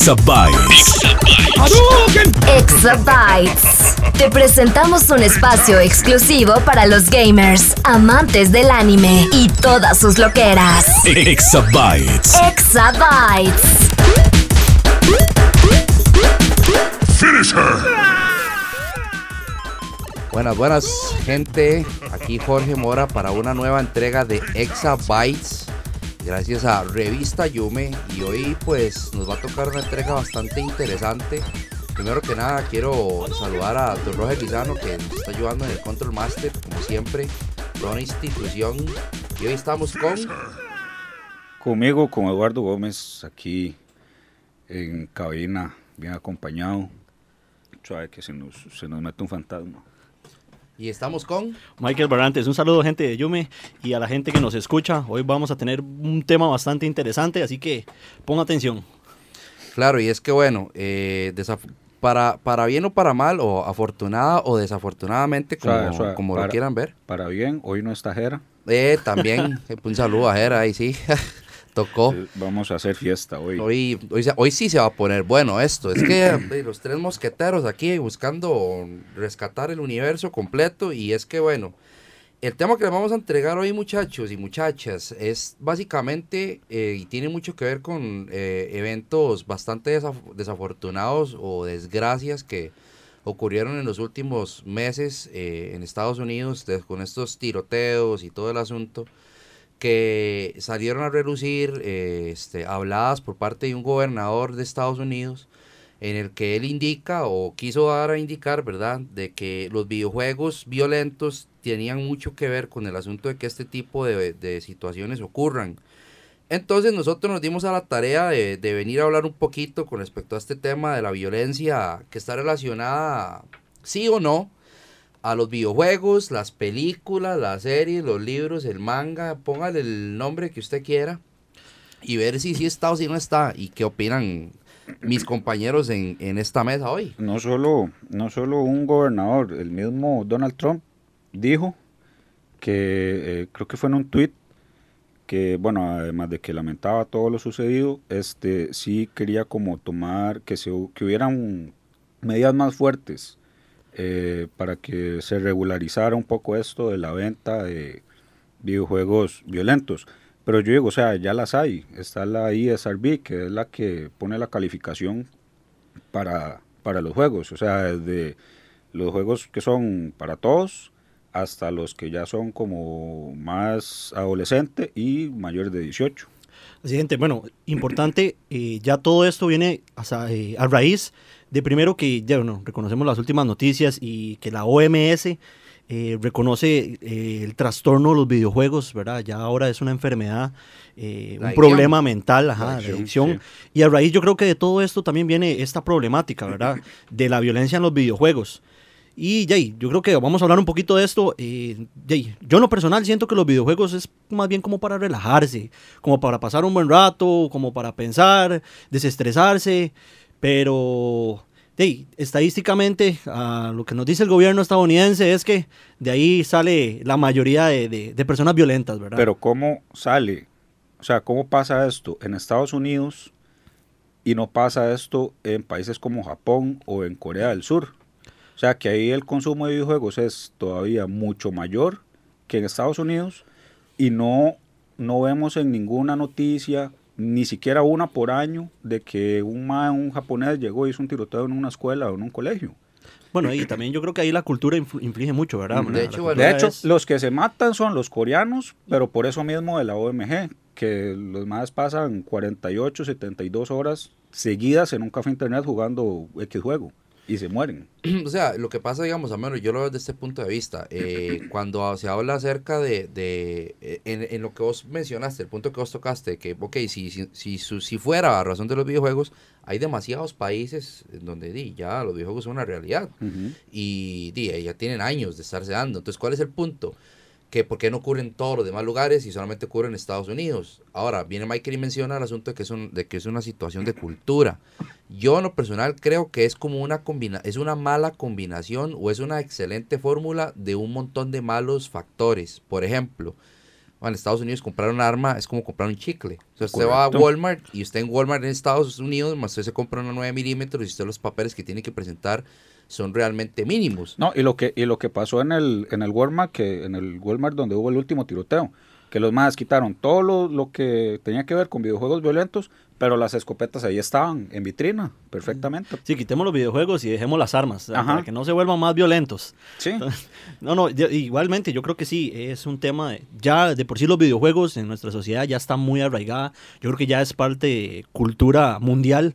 Exabytes. Exabytes. Te presentamos un espacio exclusivo para los gamers, amantes del anime y todas sus loqueras. Exabytes. Exabytes. Finish her. Buenas, buenas, gente. Aquí Jorge Mora para una nueva entrega de Exabytes. Gracias a Revista Yume. Y hoy, pues, nos va a tocar una entrega bastante interesante. Primero que nada, quiero saludar a Don Roger Lizano, que nos está ayudando en el Control Master, como siempre. Una institución. Y hoy estamos con. Conmigo, con Eduardo Gómez, aquí en cabina, bien acompañado. Suave que se nos, se nos mete un fantasma. Y estamos con. Michael Barrantes, un saludo gente de Yume y a la gente que nos escucha. Hoy vamos a tener un tema bastante interesante, así que ponga atención. Claro, y es que bueno, eh, para, para bien o para mal, o afortunada o desafortunadamente, como, Suave, suave. como lo quieran ver. Para bien, hoy no está Jera. Eh, también, un saludo a Jera ahí, sí. Tocó. Eh, Vamos a hacer fiesta hoy. Hoy, hoy, hoy sí se va a poner bueno esto. Es que eh, los tres mosqueteros aquí buscando rescatar el universo completo. Y es que bueno, el tema que les vamos a entregar hoy, muchachos y muchachas, es básicamente eh, y tiene mucho que ver con eh, eventos bastante desaf- desafortunados o desgracias que ocurrieron en los últimos meses eh, en Estados Unidos con estos tiroteos y todo el asunto que salieron a relucir eh, este, habladas por parte de un gobernador de Estados Unidos en el que él indica o quiso dar a indicar, ¿verdad?, de que los videojuegos violentos tenían mucho que ver con el asunto de que este tipo de, de situaciones ocurran. Entonces nosotros nos dimos a la tarea de, de venir a hablar un poquito con respecto a este tema de la violencia que está relacionada, sí o no, a los videojuegos, las películas, las series, los libros, el manga, póngale el nombre que usted quiera y ver si sí está o si no está y qué opinan mis compañeros en, en esta mesa hoy. No solo, no solo un gobernador, el mismo Donald Trump dijo que, eh, creo que fue en un tweet, que bueno, además de que lamentaba todo lo sucedido, este sí quería como tomar, que, se, que hubieran medidas más fuertes eh, para que se regularizara un poco esto de la venta de videojuegos violentos. Pero yo digo, o sea, ya las hay. Está la ISRB, que es la que pone la calificación para, para los juegos. O sea, desde los juegos que son para todos hasta los que ya son como más adolescentes y mayores de 18. Así, gente, bueno, importante, eh, ya todo esto viene hasta, eh, a raíz de primero que, ya bueno, reconocemos las últimas noticias y que la OMS eh, reconoce eh, el trastorno de los videojuegos, ¿verdad? Ya ahora es una enfermedad, eh, un problema mental, ajá, La de adicción, adicción. sí. Y a raíz yo creo que de todo esto también viene esta problemática, ¿verdad? De la violencia en los videojuegos. Y Jay, yo creo que vamos a hablar un poquito de esto. eh, Jay, yo en lo personal siento que los videojuegos es más bien como para relajarse, como para pasar un buen rato, como para pensar, desestresarse, pero Jay, estadísticamente a lo que nos dice el gobierno estadounidense es que de ahí sale la mayoría de, de- de personas violentas, ¿verdad? Pero ¿cómo sale? O sea, ¿cómo pasa esto en Estados Unidos y no pasa esto en países como Japón o en Corea del Sur? O sea, que ahí el consumo de videojuegos es todavía mucho mayor que en Estados Unidos y no, no vemos en ninguna noticia, ni siquiera una por año, de que un, ma- un japonés llegó y hizo un tiroteo en una escuela o en un colegio. bueno, y también yo creo que ahí la cultura inflige mucho, ¿verdad? De hecho, cultura bueno, De hecho, es- los que se matan son los coreanos, pero por eso mismo de la OMG, que los más pasan 48, 72 horas seguidas en un café internet jugando X juego. Y se mueren. o sea, lo que pasa, digamos, a menos yo lo veo desde este punto de vista. eh, cuando se habla acerca de, de eh, en, en lo que vos mencionaste, el punto que vos tocaste, que, ok, si, si, si, su- si fuera a razón de los videojuegos, hay demasiados países en donde di, ya los videojuegos son una realidad. Y di, ya tienen años de estarse dando. Entonces, ¿cuál es el punto? Que por qué no ocurre en todos los demás lugares y solamente ocurre en Estados Unidos. Ahora, viene Michael y menciona el asunto de que es, un- de que es una situación de cultura. Yo en lo personal creo que es como una combina es una mala combinación o es una excelente fórmula de un montón de malos factores. Por ejemplo, bueno, en Estados Unidos comprar un arma es como comprar un chicle. O sea, usted va a. Walmart y usted en Walmart en Estados Unidos, más usted se compra una 9 milímetros y usted los papeles que tiene que presentar son realmente mínimos. No, y lo que y lo que pasó en el en el Walmart que en el Walmart donde hubo el último tiroteo, que los más quitaron todo lo, lo que tenía que ver con videojuegos violentos, pero las escopetas ahí estaban en vitrina perfectamente. Sí, quitemos los videojuegos y dejemos las armas, para que no se vuelvan más violentos. Sí. No, no, yo- igualmente yo creo que sí, es un tema, de- ya de por sí los videojuegos en nuestra sociedad ya está muy arraigada, yo creo que ya es parte de cultura mundial.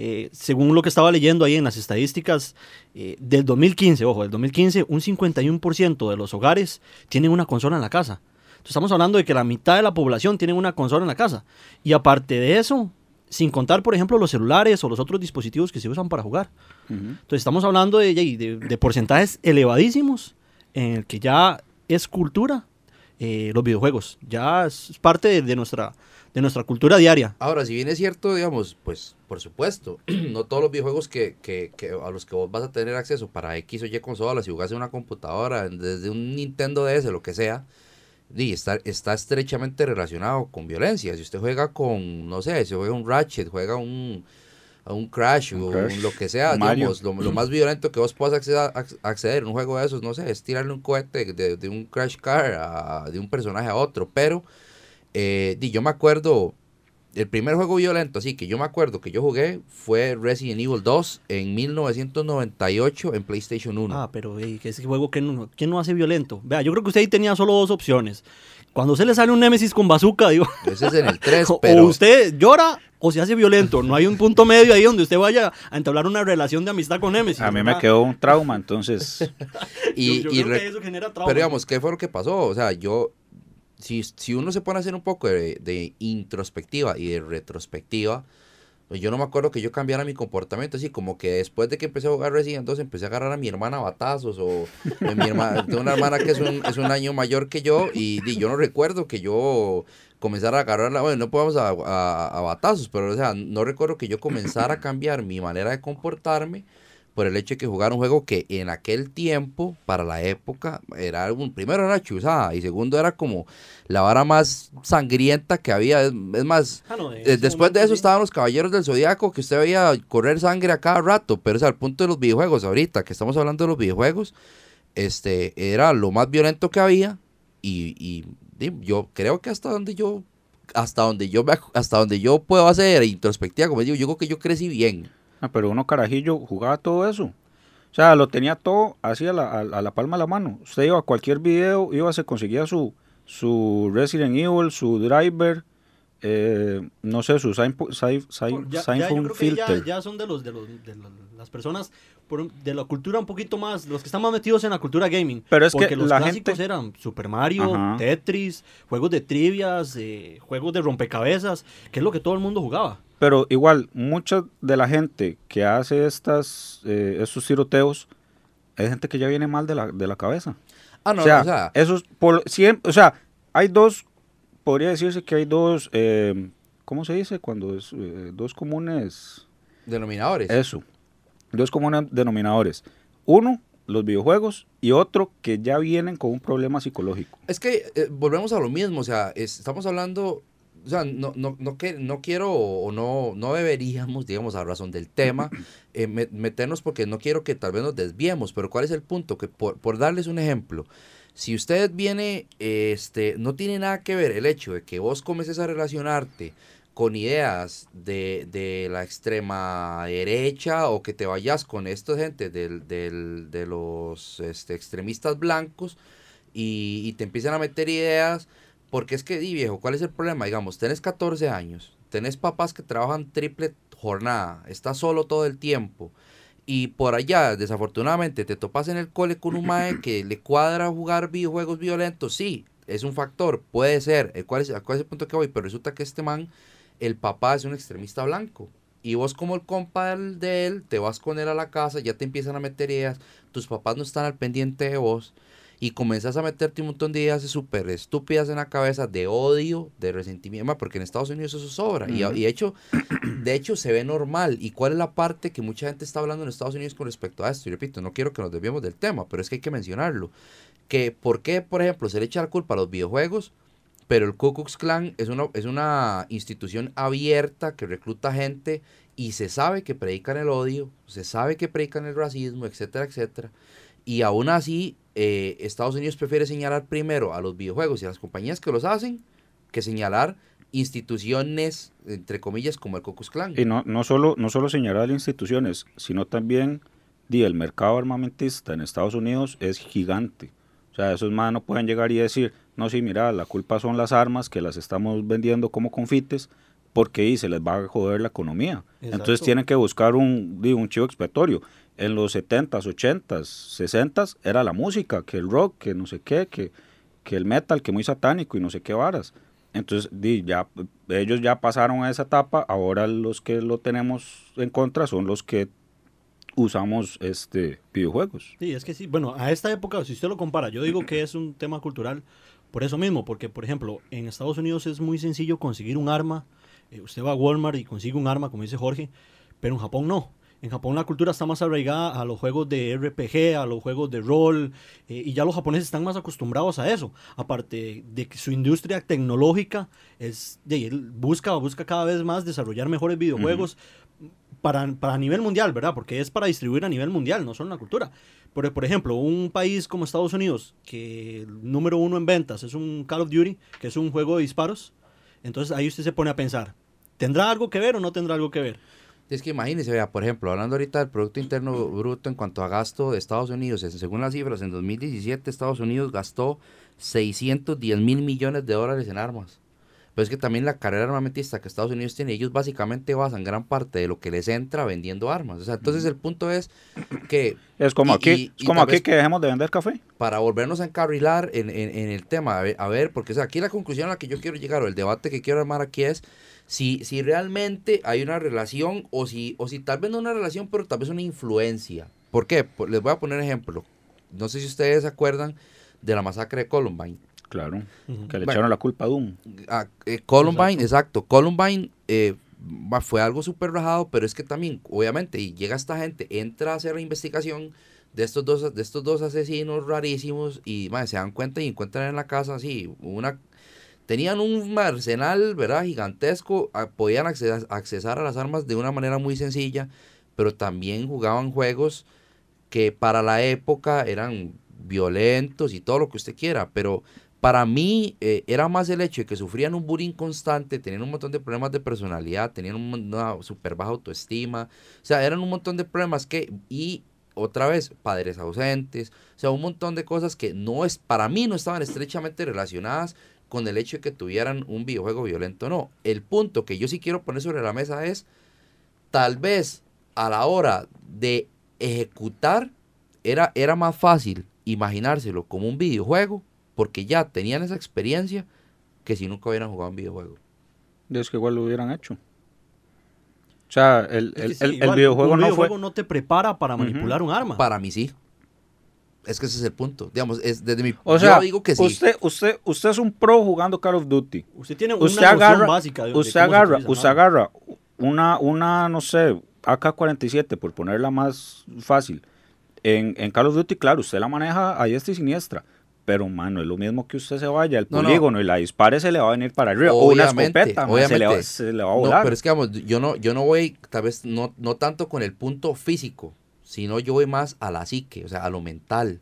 Eh, según lo que estaba leyendo ahí en las estadísticas, eh, del 2015, ojo, del 2015, un 51% de los hogares tienen una consola en la casa. Entonces, estamos hablando de que la mitad de la población tiene una consola en la casa. Y aparte de eso, sin contar, por ejemplo, los celulares o los otros dispositivos que se usan para jugar. Ujú. Entonces estamos hablando de, de- de porcentajes elevadísimos en el que ya es cultura eh, los videojuegos. Ya es parte de, de nuestra, de nuestra cultura diaria. Ahora, si bien es cierto, digamos, pues por supuesto, no todos los videojuegos que, que, que a los que vos vas a tener acceso para X o Y consola, si jugás en una computadora, desde un Nintendo DS, lo que sea, di, está, está estrechamente relacionado con violencia. Si usted juega con, no sé, si juega un Ratchet, juega un, a un Crash Un o Crash, un lo que sea, Mario. digamos, lo, lo más violento que vos puedas acceder, ac- acceder en un juego de esos, no sé, es tirarle un cohete de, de un Crash Car a- de un personaje a otro, pero eh, di, yo me acuerdo, el primer juego violento, así que yo me acuerdo que yo jugué fue Resident Evil 2 en 1998 en PlayStation 1. Ah, pero ey, que ese juego, ¿quién no, quién no hace violento? Vea, yo creo que usted ahí tenía solo dos opciones. Cuando se le sale un Nemesis con bazooka, digo, Ese es en el 3, o pero... usted llora o se hace violento. No hay un punto medio ahí donde usted vaya a entablar una relación de amistad con Nemesis. A mí me quedó un trauma, entonces Y, yo, yo y creo re- que eso genera trauma. Pero digamos, ¿qué fue lo que pasó? O sea, yo, si, si uno se pone a hacer un poco de, introspectiva y de retrospectiva, pues yo no me acuerdo que yo cambiara mi comportamiento, así como que después de que empecé a jugar Resident 2 empecé a agarrar a mi hermana a batazos o mi hermana, tengo una hermana que es un, es un año mayor que yo y, yo no recuerdo que yo comenzara a agarrarla, bueno, no podemos a, a, a batazos, pero o sea, no recuerdo que yo comenzara a cambiar mi manera de comportarme por el hecho de que jugar un juego que en aquel tiempo, para la época, era un, primero era chuzada y segundo era como la vara más sangrienta que había. Es, es más, Ah, no, eh, después de eso estaban los Caballeros del Zodiaco, que usted veía correr sangre a cada rato, pero o sea, al punto de los videojuegos, ahorita que estamos hablando de los videojuegos, este era lo más violento que había y, y, yo creo que hasta donde yo hasta donde yo me hasta donde yo puedo hacer introspectiva como digo yo creo que yo crecí bien Ah, pero uno carajillo jugaba todo eso. O sea, lo tenía todo así a la, a, a la palma de la mano. Usted iba a cualquier video, iba, se conseguía su, su Resident Evil, su driver, eh, no sé, su Ya- ya, ya, filter. ya son de los de, los, de los- las personas por de la cultura un poquito más, los que están más metidos en la cultura gaming. Pero es que los la clásicos gente- eran Super Mario, Ajá. Tetris, juegos de trivias, eh, juegos de rompecabezas, que es lo que todo el mundo jugaba. Pero igual, mucha de la gente que hace estas, eh, estos tiroteos, es gente que ya viene mal de la, de la cabeza. ah no o sea, no, o sea por, siempre, o sea, hay dos, podría decirse que hay dos, eh, ¿cómo se dice? Cuando es eh, dos comunes, denominadores eso, dos comunes denominadores. Uno, los videojuegos, y otro que ya vienen con un problema psicológico. Es que eh, volvemos a lo mismo, o sea, es- estamos hablando, o sea, no, no, no, que, no quiero o no, no deberíamos, digamos, a razón del tema, eh, me- meternos porque no quiero que tal vez nos desviemos, pero ¿cuál es el punto? Que por, por darles un ejemplo, si usted viene, este, no tiene nada que ver el hecho de que vos comiences a relacionarte con ideas de, de la extrema derecha o que te vayas con esta gente del, del- de los este, extremistas blancos y, y te empiezan a meter ideas, porque es que, di viejo, ¿cuál es el problema? Digamos, tenés 14 años, tenés papás que trabajan triple jornada, estás solo todo el tiempo y por allá, desafortunadamente, te topas en el cole con un mae que le cuadra jugar videojuegos violentos, sí, es un factor, puede ser, el cual es, ¿a cuál es el punto que voy? Pero resulta que este man, el papá es un extremista blanco. Y vos como el compa de él, te vas con él a la casa, ya te empiezan a meter ideas, tus papás no están al pendiente de vos, y comenzás a meterte un montón de ideas súper estúpidas en la cabeza de odio, de resentimiento, porque en Estados Unidos eso sobra. y, y de, hecho, de hecho se ve normal. ¿Y cuál es la parte que mucha gente está hablando en Estados Unidos con respecto a esto? Y repito, no quiero que nos desviemos del tema, pero es que hay que mencionarlo. Que por qué, por ejemplo, se le echa la culpa a los videojuegos, pero el Ku Klux Klan es una, es una institución abierta que recluta gente y se sabe que predican el odio, se sabe que predican el racismo, etcétera, etcétera. Y aún así, eh, Estados Unidos prefiere señalar primero a los videojuegos y a las compañías que los hacen que señalar instituciones, entre comillas, como el Klux Klan. Y no, no, solo, no solo señalar instituciones, sino también di, el mercado armamentista en Estados Unidos es gigante. O sea, esos más no pueden llegar y decir, no, sí, mira, la culpa son las armas que las estamos vendiendo como confites, porque ahí se les va a joder la economía. Entonces tienen que buscar un, di, un chivo expiatorio. En los 70s, 80s, 60s era la música, que el rock, que no sé qué, que, que el metal, que muy satánico y no sé qué varas. Entonces, ya, ellos ya pasaron a esa etapa, ahora los que lo tenemos en contra son los que usamos este videojuegos. Sí, es que sí. Bueno, a esta época, si usted lo compara, yo digo que es un tema cultural por eso mismo, porque, por ejemplo, en Estados Unidos es muy sencillo conseguir un arma. Eh, usted va a Walmart y consigue un arma, como dice Jorge, pero en Japón no. En Japón la cultura está más arraigada a los juegos de RPG, a los juegos de rol, eh, y ya los japoneses están más acostumbrados a eso. Aparte de que su industria tecnológica es, de, busca, busca cada vez más desarrollar mejores videojuegos para, para nivel mundial, ¿verdad? Porque es para distribuir a nivel mundial, no solo en la cultura. Pero, por ejemplo, un país como Estados Unidos, que el número uno en ventas es un Call of Duty, que es un juego de disparos, entonces ahí usted se pone a pensar, ¿tendrá algo que ver o no tendrá algo que ver? Es que imagínese, vea, por ejemplo, hablando ahorita del Producto Interno Bruto en cuanto a gasto de Estados Unidos, según las cifras, en 2017 Estados Unidos gastó 610 mil millones de dólares en armas. Pero es que también la carrera armamentista que Estados Unidos tiene, ellos básicamente basan gran parte de lo que les entra vendiendo armas. O sea, entonces el punto es que Es como Y- aquí, y- es como aquí que dejemos de vender café. para volvernos a encarrilar en, en- en el tema, a ver, a ver, porque o sea, aquí la conclusión a la que yo quiero llegar, o el debate que quiero armar aquí es si, si realmente hay una relación, o si, o si tal vez no una relación, pero tal vez una influencia. ¿Por qué? Por- les voy a poner ejemplo. No sé si ustedes se acuerdan de la masacre de Columbine. Claro, que le Bueno. echaron la culpa a Doom. Ah, eh, Columbine, exacto. Columbine eh, fue algo súper rajado, pero es que también, obviamente, y llega esta gente, entra a hacer la investigación de estos dos, de estos dos asesinos rarísimos y ma, se dan cuenta y encuentran en la casa así una... Tenían un arsenal, ¿verdad? Gigantesco, ah, podían acceder, accesar a las armas de una manera muy sencilla, pero también jugaban juegos que para la época eran violentos y todo lo que usted quiera, pero para mí eh, era más el hecho de que sufrían un bullying constante, tenían un montón de problemas de personalidad, tenían una súper baja autoestima, o sea, eran un montón de problemas que, y otra vez, padres ausentes, o sea, un montón de cosas que no es, para mí no estaban estrechamente relacionadas con el hecho de que tuvieran un videojuego violento, no. El punto que yo sí quiero poner sobre la mesa es, tal vez a la hora de ejecutar, era, era más fácil imaginárselo como un videojuego, porque ya tenían esa experiencia, que si nunca hubieran jugado un videojuego. Es que igual lo hubieran hecho. O sea, el, el, sí, el- el igual, videojuego un no fue... no te prepara para manipular un arma. Para mí sí. Es que ese es el punto. Digamos, es desde mi... O sea, yo digo que sí. usted, usted, usted es un pro jugando Call of Duty. Usted tiene Usted una agarra, básica de, de usted se agarra, utiliza usted agarra una, una, no sé, AK-47, por ponerla más fácil. En, en Call of Duty, claro, usted la maneja a diestra y siniestra. Pero, mano, es lo mismo que usted se vaya al No, no. polígono y la dispare, se le va a venir para arriba. O una Obviamente, escopeta, man, se, le va, obviamente. se le va a No, volar. pero es que vamos, yo no, yo no voy, tal vez no, no tanto con el punto físico, sino yo voy más a la psique, o sea, a lo mental.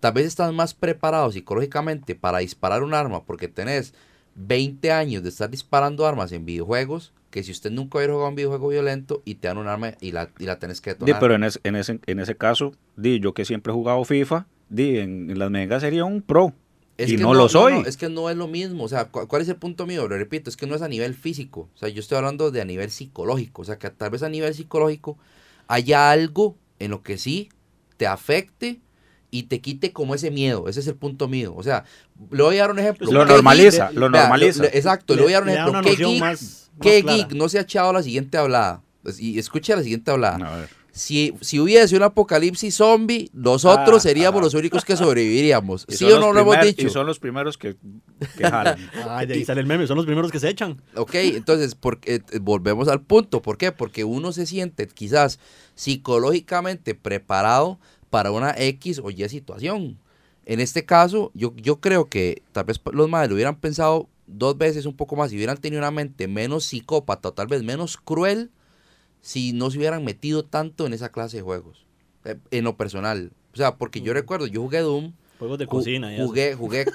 Tal vez estás más preparado psicológicamente para disparar un arma porque tenés 20 años de estar disparando armas en videojuegos que si usted nunca hubiera jugado un videojuego violento y te dan un arma y la, y la tenés que detonar. pero en, ese- en, ese, en ese caso, di, yo que siempre he jugado FIFA, di, en, en las megas sería un pro. Es y que no, lo soy. no, es que no es lo mismo. O sea, ¿cu- ¿cuál es el punto mío? Lo repito, es que no es a nivel físico. O sea, yo estoy hablando de a nivel psicológico. O sea, que tal vez a nivel psicológico haya algo en lo que sí te afecte y te quite como ese miedo. Ese es el punto mío. O sea, le voy a dar un ejemplo. Lo ¿Qué normaliza, geek- lo vea, normaliza. exacto, le voy a dar un ejemplo. ¿Qué geek, más- más qué geek no se ha echado la siguiente hablada? Pues, Y escuche la siguiente hablada. A ver. Si, si hubiese un apocalipsis zombie, nosotros Ah, seríamos ah. los únicos que sobreviviríamos. ¿Sí o no lo hemos dicho? Y son los primeros que, que jalan. De ahí sale el meme, son los primeros que se echan. Ok, entonces porque, eh, volvemos al punto. ¿Por qué? Porque uno se siente quizás psicológicamente preparado para una X o Y situación. En este caso, yo, yo creo que tal vez los madres lo hubieran pensado dos veces un poco más y hubieran tenido una mente menos psicópata o tal vez menos cruel si no se hubieran metido tanto en esa clase de juegos. eh, en lo personal. O sea, porque yo recuerdo, yo jugué Doom. Juegos de Ju- cocina y eso. jugué, jugué,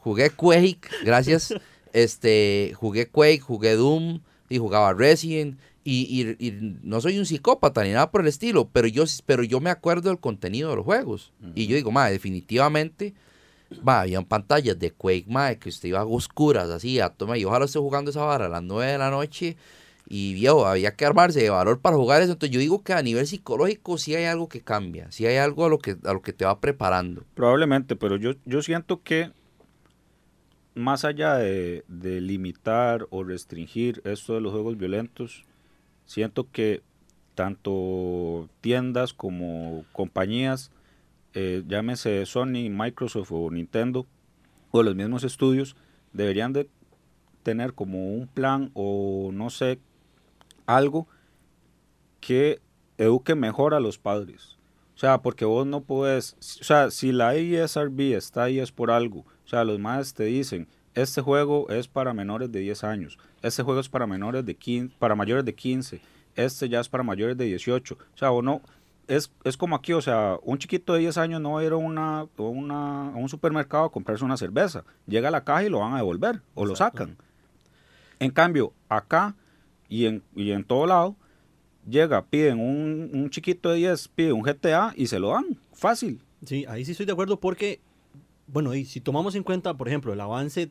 jugué Quake, gracias. Este, jugué Quake, jugué Doom y jugaba Resident. Y, y- y no soy un psicópata ni nada por el estilo, pero yo, pero yo me acuerdo del contenido de los juegos. Y yo digo, ma, definitivamente, va, habían pantallas de Quake, ma, que usted iba a oscuras, así, a toma, y ojalá esté jugando esa vara a las 9 de la noche. Y viejo, había que armarse de valor para jugar eso. Entonces yo digo que a nivel psicológico sí hay algo que cambia, sí hay algo a lo que, a lo que te va preparando. Probablemente, pero yo, yo siento que más allá de, de limitar o restringir esto de los juegos violentos, siento que tanto tiendas como compañías, eh, llámese Sony, Microsoft o Nintendo, o los mismos estudios, deberían de tener como un plan o no sé, algo que eduque mejor a los padres. O sea, porque vos no puedes, o sea, si la ISRB está ahí es por algo. O sea, los más te dicen, este juego es para menores de 10 años, este juego es para menores de 15, para mayores de 15, este ya es para mayores de 18. O sea, o no, es, es como aquí, o sea, un chiquito de 10 años no va a ir a, una, a una- a un supermercado a comprarse una cerveza. Llega a la caja y lo van a devolver o lo sacan. En cambio, acá y en, y en todo lado, llega, piden un, un chiquito de 10, pide un GTA y se lo dan. Fácil. Sí, ahí sí estoy de acuerdo porque, bueno, y si tomamos en cuenta, por ejemplo, el avance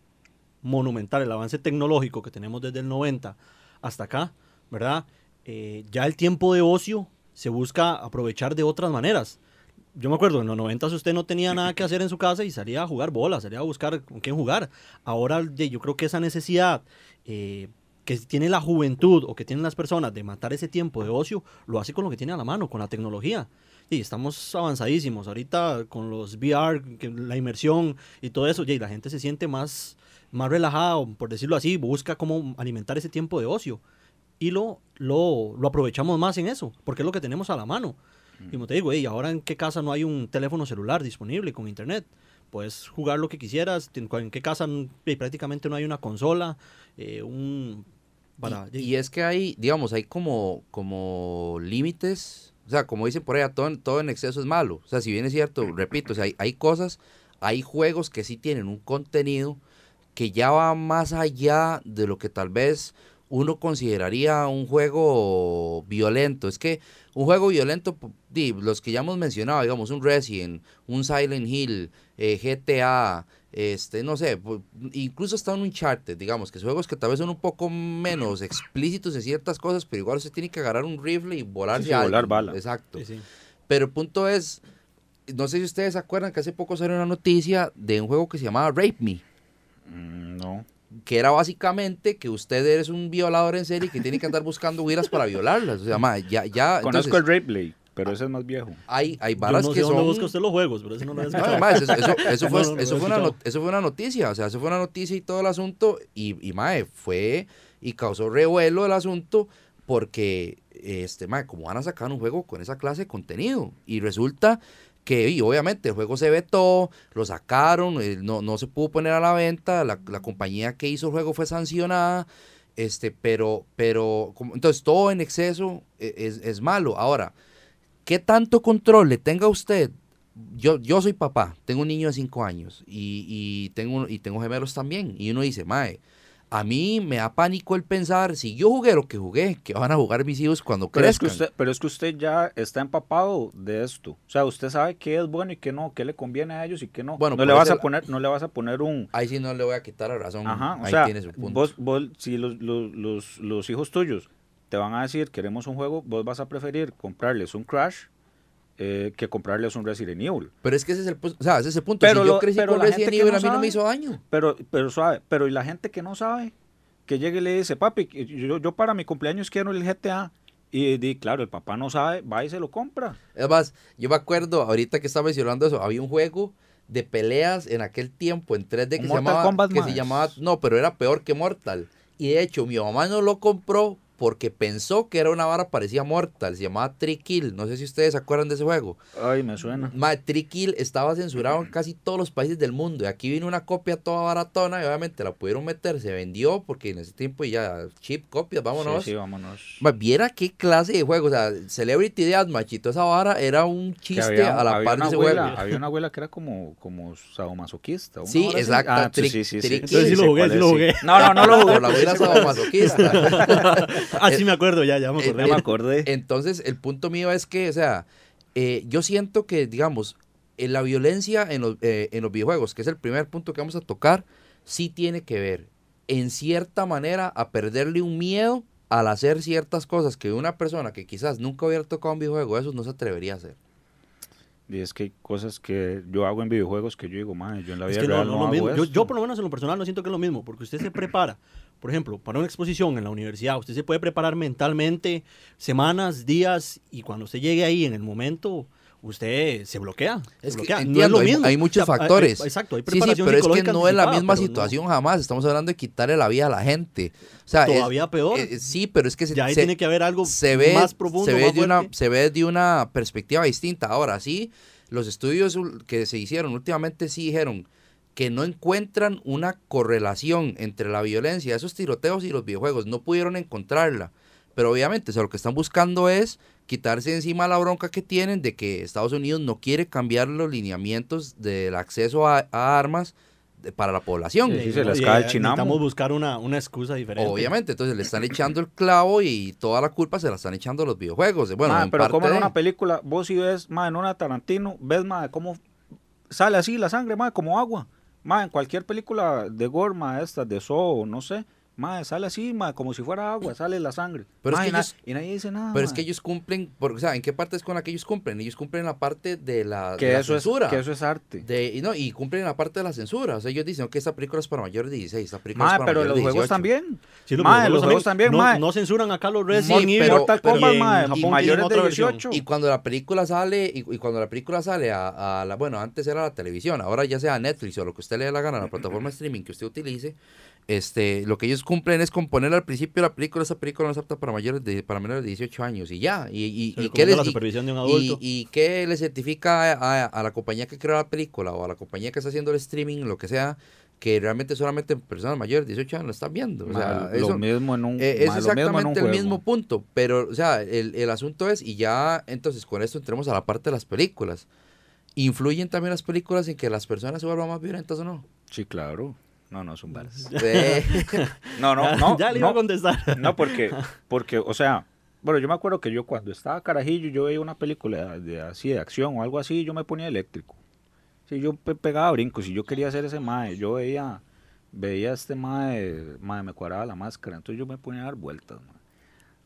monumental, el avance tecnológico que tenemos desde el 90 hasta acá, ¿verdad? Eh, ya el tiempo de ocio se busca aprovechar de otras maneras. Yo me acuerdo, en los 90 usted no tenía nada que hacer en su casa y salía a jugar bola, salía a buscar con quién jugar. Ahora yo creo que esa necesidad eh, que tiene la juventud o que tienen las personas de matar ese tiempo de ocio, lo hace con lo que tiene a la mano, con la tecnología. Y estamos avanzadísimos. Ahorita con los VR, que la inmersión y todo eso, y la gente se siente más, más relajada, o por decirlo así, busca cómo alimentar ese tiempo de ocio. Y lo, lo, lo aprovechamos más en eso, porque es lo que tenemos a la mano. Y como te digo, "Ey, ahora en qué casa no hay un teléfono celular disponible con internet. Puedes jugar lo que quisieras. En, qué casa mm, prácticamente no hay una consola, eh, un... Para, Y, y es que hay, digamos, hay como, como límites, o sea, como dicen por allá, todo, en- todo en exceso es malo. O sea, si bien es cierto, repito, o sea, hay, hay cosas, hay juegos que sí tienen un contenido que ya va más allá de lo que tal vez uno consideraría un juego violento. Es que un juego violento, los que ya hemos mencionado, digamos, un Resident, un Silent Hill, eh, GTA, este, no sé, incluso hasta un Uncharted, digamos, que son juegos que tal vez son un poco menos explícitos en ciertas cosas, pero igual usted tiene que agarrar un rifle y volarse Sí, volar bala. Exacto. Sí, sí. Pero el punto es, no sé si ustedes se acuerdan que hace poco salió una noticia de un juego que se llamaba Rape Me Mm, no. Que era básicamente que usted es un violador en serie y que tiene que andar buscando huiras para violarlas. O sea, ma, ya, ya, Conozco entonces, el Rape Play, pero ese es más viejo. hay, hay Yo varas no sé que dónde son... busca usted los juegos, pero eso no lo No, escuchado. ma, eso, eso- eso fue, No, no, no, eso lo he fue una, escuchado. not- eso fue una noticia, o sea, eso fue una noticia y todo el asunto, y, y mae, fue, y causó revuelo el asunto, porque, este, mae, como van a sacar un juego con esa clase de contenido? Y resulta que, y obviamente, el juego se vetó, lo sacaron, eh, no, no se pudo poner a la venta, la, la compañía que hizo el juego fue sancionada, este, pero, pero, entonces todo en exceso eh, es, es malo. Ahora, ¿qué tanto control le tenga usted? Yo, yo soy papá, tengo un niño de 5 años y, y tengo, y tengo gemelos también. Y uno dice, Mae, a mí me da pánico el pensar, si yo jugué lo que jugué, que van a jugar mis hijos cuando Pero es, que crezcan. usted, pero es que usted ya está empapado de esto. O sea, usted sabe qué es bueno y qué no, qué le conviene a ellos y qué no. Bueno, no le vas a poner, no le vas a poner un, Ahí sí no le voy a quitar la razón. Ajá, o Ahí sea, tiene su punto. vos, vos, si los, los, los, los hijos tuyos te van a decir queremos un juego, vos vas a preferir comprarles un Crash eh, que comprarles un Resident Evil. Pero es que ese es el, o sea, ese es el punto. Pero si yo crecí pero con Resident Evil, no a mí no sabe- me hizo daño. Pero, pero suave, pero y la gente que no sabe, que llegue y le dice, papi, yo, yo para mi cumpleaños quiero el GTA. Y di, claro, el papá no sabe, va y se lo compra. Es más, yo me acuerdo, ahorita que estaba mencionando eso, había un juego de peleas en aquel tiempo en 3D que, se llamaba, que se llamaba, no, pero era peor que Mortal. Y de hecho, mi mamá no lo compró porque pensó que era una vara parecía Mortal, se llamaba Trikill, no sé si ustedes se acuerdan de ese juego. Ay, me suena. Ma, Trikill estaba censurado en casi todos los países del mundo. Y aquí vino una copia toda baratona y obviamente la pudieron meter, se vendió porque en ese tiempo ya chip copias, vámonos. Sí, sí, vámonos. Ma, viera qué clase de juego, o sea, Celebrity Deathmatch y toda esa vara era un chiste había, a la par de ese abuela, juego. había una abuela que era como, como sadomasoquista. Sí, exacto, Ah, tri- sí, sí, sí. Entonces sí lo jugué, sí lo jugué. No, no, no lo jugué. Por la abuela sadomasoquista. Ah, sí me acuerdo, ya, ya me Eh, acordé. Ya me acordé. Entonces, el punto mío es que, o sea, eh, yo siento que, digamos, eh, la violencia en los, eh, en los videojuegos, que es el primer punto que vamos a tocar, sí tiene que ver, en cierta manera, a perderle un miedo al hacer ciertas cosas que una persona que quizás nunca hubiera tocado un videojuego, eso no se atrevería a hacer. Y es que hay cosas que yo hago en videojuegos que yo digo, man, yo en la Es vida que real no lo hago mismo. Yo, esto". yo por lo menos en lo personal no siento que es lo mismo, porque usted se prepara, por ejemplo, para una exposición en la universidad, usted se puede preparar mentalmente semanas, días, y cuando usted llegue ahí en el momento, usted se bloquea. se Es que no es lo hay- mismo. hay muchos O sea, hay- factores. hay- exacto, hay Sí, sí, preparación pero es que no es la misma no. situación jamás. Estamos hablando de quitarle la vida a la gente. O sea, es- Todavía peor. eh, sí, pero es que se, ya ahí se- tiene que haber algo se ve, más profundo, se ve más de una, fuerte. se ve de una perspectiva distinta. Ahora sí, los estudios que se hicieron últimamente sí dijeron que no encuentran una correlación entre la violencia de esos tiroteos y los videojuegos. No pudieron encontrarla. Pero obviamente, o sea, lo que están buscando es quitarse encima la bronca que tienen de que Estados Unidos no quiere cambiar los lineamientos del acceso a, a armas de- para la población. Sí, sí, se les cae el chinamo. Necesitamos buscar una, una excusa diferente. Obviamente, entonces le están echando el clavo y toda la culpa se la están echando a los videojuegos. Bueno, Ma, en pero parte como en una película, vos si ves, ma, en una Tarantino, ves, ma, cómo sale así la sangre, ma, como agua. Ma, en cualquier película de gore, ma, esta, de Saw, no sé, ma, sale así, ma, como si fuera agua, sale la sangre. Pero es que ellos- y nadie dice nada. Pero es que ellos cumplen, por, o sea, ¿en qué parte es con la que ellos cumplen? Ellos cumplen la parte de la, de que la eso es, censura. que eso es arte. De, y, no, y cumplen la parte de la censura. O sea, ellos dicen que esta película es para mayores de 16, esta película es Ma, para pero mayores los de juegos 18. también. Sí, los Ma, videojuegos los juegos también, no, ma. no censuran acá los Sí, Resident Evil. pero- Mortal pero- Kombat, y en ma, Japón y tienen mayores de versión. 18. Y cuando la película sale, y, y cuando la película sale a, a la, bueno, antes era la televisión, ahora ya sea Netflix o lo que usted le dé la gana, la plataforma de streaming que usted utilice, este, lo que ellos cumplen es componer al principio de la película, esa película no es apta para mayores de, para menores de 18 años, y ya, y, y, y qué les, la y- supervisión de un y, adulto. y qué le certifica a, a la compañía que creó la película o a la compañía que está haciendo el streaming, lo que sea, que realmente solamente personas mayores de 18 años lo están viendo. O sea, lo eso, mismo en un, eh, es ma, lo mismo en un exactamente el mismo punto, pero, o sea, el, el asunto es, y ya, entonces, con esto entremos a la parte de las películas. ¿Influyen también las películas en que las personas se vuelvan más violentas o no? Sí, claro. No, no, son balas. Eh, No, no, no. ya le iba no. a contestar. No, porque, porque, o sea, bueno, yo me acuerdo que yo cuando estaba carajillo, yo veía una película de, así, de acción o algo así, yo me ponía eléctrico. Sí, yo pe- pegaba brincos y yo quería hacer ese mae. Yo veía, veía este mae, mae, me cuadraba la máscara, entonces yo me ponía a dar vueltas, mae.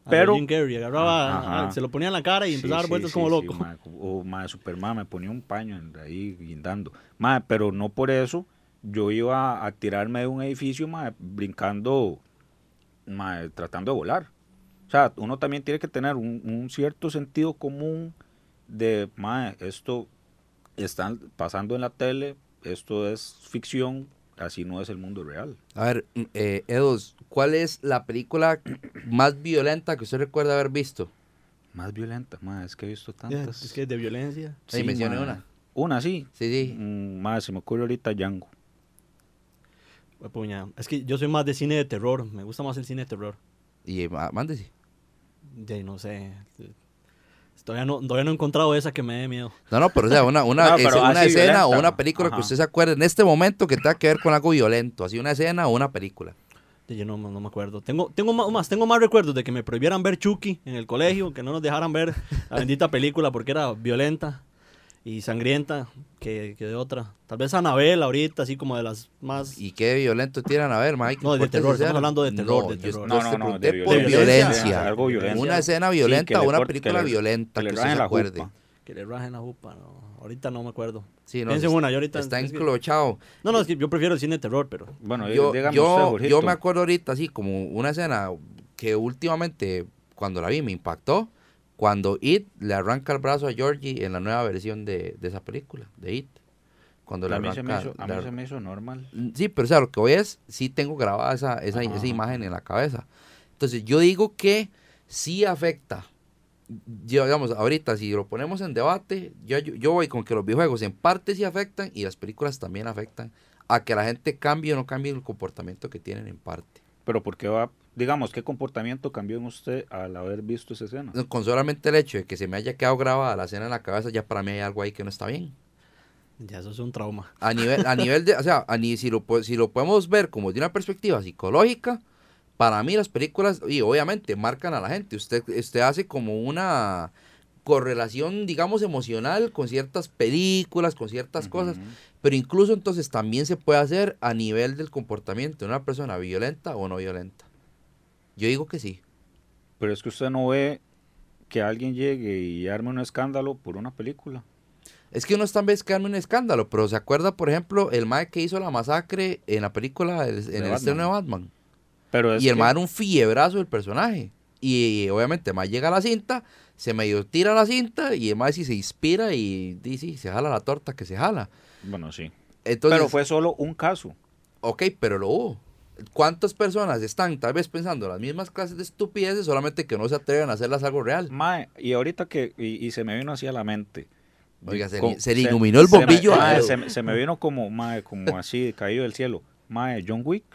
Pero Jim Carrey agarraba, ah, se lo ponía en la cara y Sí, empezaba a dar vueltas sí, como sí, loco. mae, o mae, Superman me ponía un paño ahí guindando. Mae, pero no por eso yo iba a tirarme de un edificio, mae, brincando, mae, tratando de volar. O sea, uno también tiene que tener un, un cierto sentido común de, mae, esto está pasando en la tele, esto es ficción, así no es el mundo real. a ver, mm, eh, Edos, ¿cuál es la película más violenta que usted recuerda haber visto? Más violenta, mae, es que he visto tantas. Es que de violencia. Sí, mencione mae. una. Una, sí. Sí, sí. Mm, mae, se me ocurre ahorita Django. Puña. Es que yo soy más de cine de terror. Me gusta más el cine de terror. Y eh, má- mándese. De no sé. Todavía no, todavía no he encontrado esa que me dé miedo. No, no, pero o sea, una, una, No, pero es- una así escena violenta. o una película que usted se acuerde en este momento que tenga que ver con algo violento. Así una escena o una película. Yo no, no me acuerdo. Tengo, tengo más, tengo más recuerdos de que me prohibieran ver Chucky en el colegio, que no nos dejaran ver la bendita película porque era violenta y sangrienta que, que de otra. Tal vez Anabel ahorita, así como de las más... ¿Y qué violento tiran a ver, Mike? No, de terror, estamos hablando de terror, No, de terror. yo No, no, no, pregunté de por violencia. violencia. Algo violencia. Una escena Sí, violenta que o le una película que le- violenta que que, le usted rajen se la acuerde. jupa. Que le rajen la jupa, no. Ahorita no me acuerdo. Sí, no, es- una, yo ahorita- Está es que- enclochado. No, no, es que yo prefiero el cine de terror, pero. Bueno, Yo, dígame yo, usted, yo me acuerdo ahorita, así como una escena que últimamente, cuando la vi, me impactó. Cuando It le arranca el brazo a Georgie en la nueva versión de, de esa película, de It. Cuando le A mí, se me hizo, a mí se me hizo normal. Sí, pero o sea, lo que voy es, sí tengo grabada esa, esa, esa imagen en la cabeza. Entonces, yo digo que sí afecta. Yo, digamos, ahorita, si lo ponemos en debate, yo, yo, yo voy con que los videojuegos en parte sí afectan y las películas también afectan a que la gente cambie o no cambie el comportamiento que tienen en parte. Pero ¿por qué va? Digamos, ¿qué comportamiento cambió en usted al haber visto esa escena? Con solamente el hecho de que se me haya quedado grabada la escena en la cabeza, ya para mí hay algo ahí que no está bien. Ya eso es un trauma. A nivel, a nivel de, o sea, a ni- si, lo, si lo podemos ver como de una perspectiva psicológica, para mí las películas, y obviamente marcan a la gente. Usted, usted hace como una correlación, digamos, emocional con ciertas películas, con ciertas cosas, pero incluso entonces también se puede hacer a nivel del comportamiento de una persona violenta o no violenta. Yo digo que sí. Pero es que usted no ve que alguien llegue y arme un escándalo por una película. Es que uno está en vez que darme un escándalo, pero se acuerda, por ejemplo, el mae que hizo la masacre en la película, el- en el Batman. estreno de Batman. Pero es y el que- mae era un fiebrazo del personaje. Y, obviamente el mae llega a la cinta, se medio tira la cinta y el mae sí se inspira y dice, se jala la torta que se jala. Bueno, sí. Entonces, Pero fue solo un caso. ok, pero lo hubo. ¿Cuántas personas están tal vez pensando las mismas clases de estupideces, solamente que no se atreven a hacerlas algo real? Mae, y ahorita que, y, y se me vino así a la mente. Oiga, se, Co- se le iluminó el se me- bombillo a mae, Edo. se, me- se me vino como, mae, como así, caído del cielo. Mae, John Wick.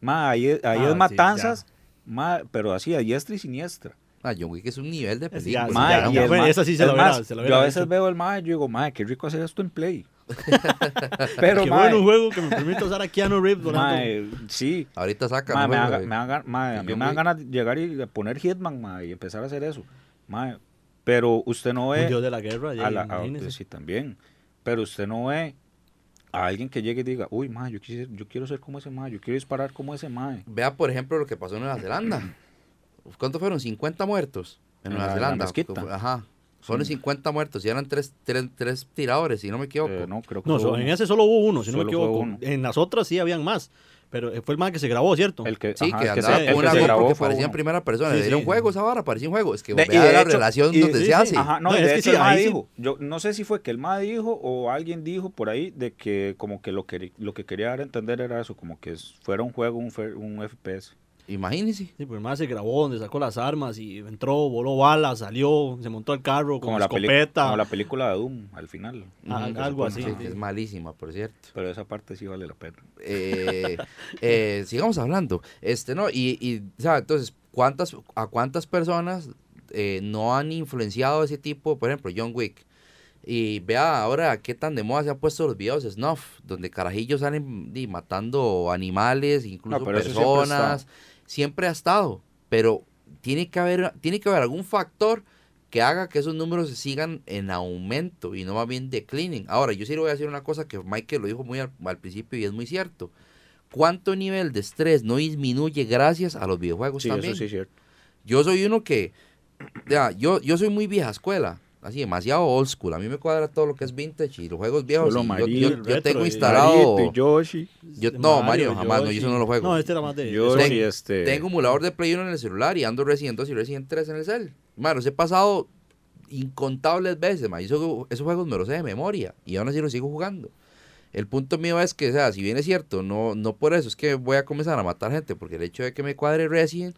Mae, ahí, ahí Ah, es sí, matanzas, mae, pero así, a diestra y siniestra. Ah, John Wick es un nivel de película. ya, Mae, ya, y ya, el mae- esa sí se la se la Yo a veces hecho. veo el mae y yo digo, mae, qué rico hacer esto en Play. pero, Qué mae, bueno juego que me permite usar a Keanu Reeves durante. mae, sí. Ahorita saca. Mae, me, de- me mae, a mí me dan ganas de llegar y poner Hitman, mae, y empezar a hacer eso. Mae, pero usted no ve... Un dios de la guerra. ya, a la- a- sí, también. Pero usted no ve a alguien que llegue y diga, uy, mae, yo, quise- yo quiero ser como ese mae, yo quiero disparar como ese mae. Vea, por ejemplo, lo que pasó en Nueva Zelanda. ¿Cuántos fueron? 50 muertos en En Nueva la- la Zelanda. Ajá. Fueron 50 muertos y eran tres, tres, tres tiradores, si no me equivoco. Eh, no, creo que No, en ese solo hubo uno, si no me equivoco. uno. En las otras sí habían más. Pero eh, fue el man que se grabó, ¿cierto? El que, Sí, ajá, que andaba con una que GoPro parecía en primera persona. Sí, Era un juego esa vara, parecía un juego. Es que De- vea y de la hecho- relación y- donde sí, se sí, hace. Ajá, no, es de que hecho sí, el dijo, yo no sé si fue que el mae dijo o alguien dijo por ahí de que como que lo que lo que quería dar a entender era eso, como que fuera un juego, un FPS. Imagínese. Sí, pues man se grabó donde sacó las armas y entró, voló balas, salió, se montó al carro con Como la, escopeta. como la película de Doom al final. Ah, algo así. Sí, es malísima, por cierto. Pero esa parte sí vale la pena. Eh, eh, sigamos hablando. Este, ¿no? Y, y o sea, entonces, ¿cuántas, ¿a cuántas personas eh, no han influenciado ese tipo? Por ejemplo, John Wick. Y vea ahora qué tan de moda se han puesto los videos de snuff, donde carajillos salen matando animales, incluso No, personas. Siempre ha estado, pero tiene que haber, tiene que haber algún factor que haga que esos números sigan en aumento y no más bien declinen. Ahora, yo sí le voy a decir una cosa que Michael lo dijo muy al, al principio y es muy cierto. ¿Cuánto nivel de estrés no disminuye gracias a los videojuegos Sí, también? eso sí es cierto. Yo soy uno que, ya, yo, yo soy muy vieja escuela, así demasiado old school. A mí me cuadra todo lo que es vintage y los juegos viejos. Solo yo- tengo instalado. Y Yoshi. yo- no, Mario, jamás, no, yo eso no lo juego. No, este era más de. Yoshi, Tengo- este... Tengo emulador de Play 1 en el celular y ando Resident 2 y Resident 3 en el cel. Mano, los he pasado incontables veces, man. y Eso, esos juegos me los sé de memoria y aún así los sigo jugando. El punto mío es que, o sea, si bien es cierto, no, no por eso es que voy a comenzar a matar gente, porque el hecho de que me cuadre Resident,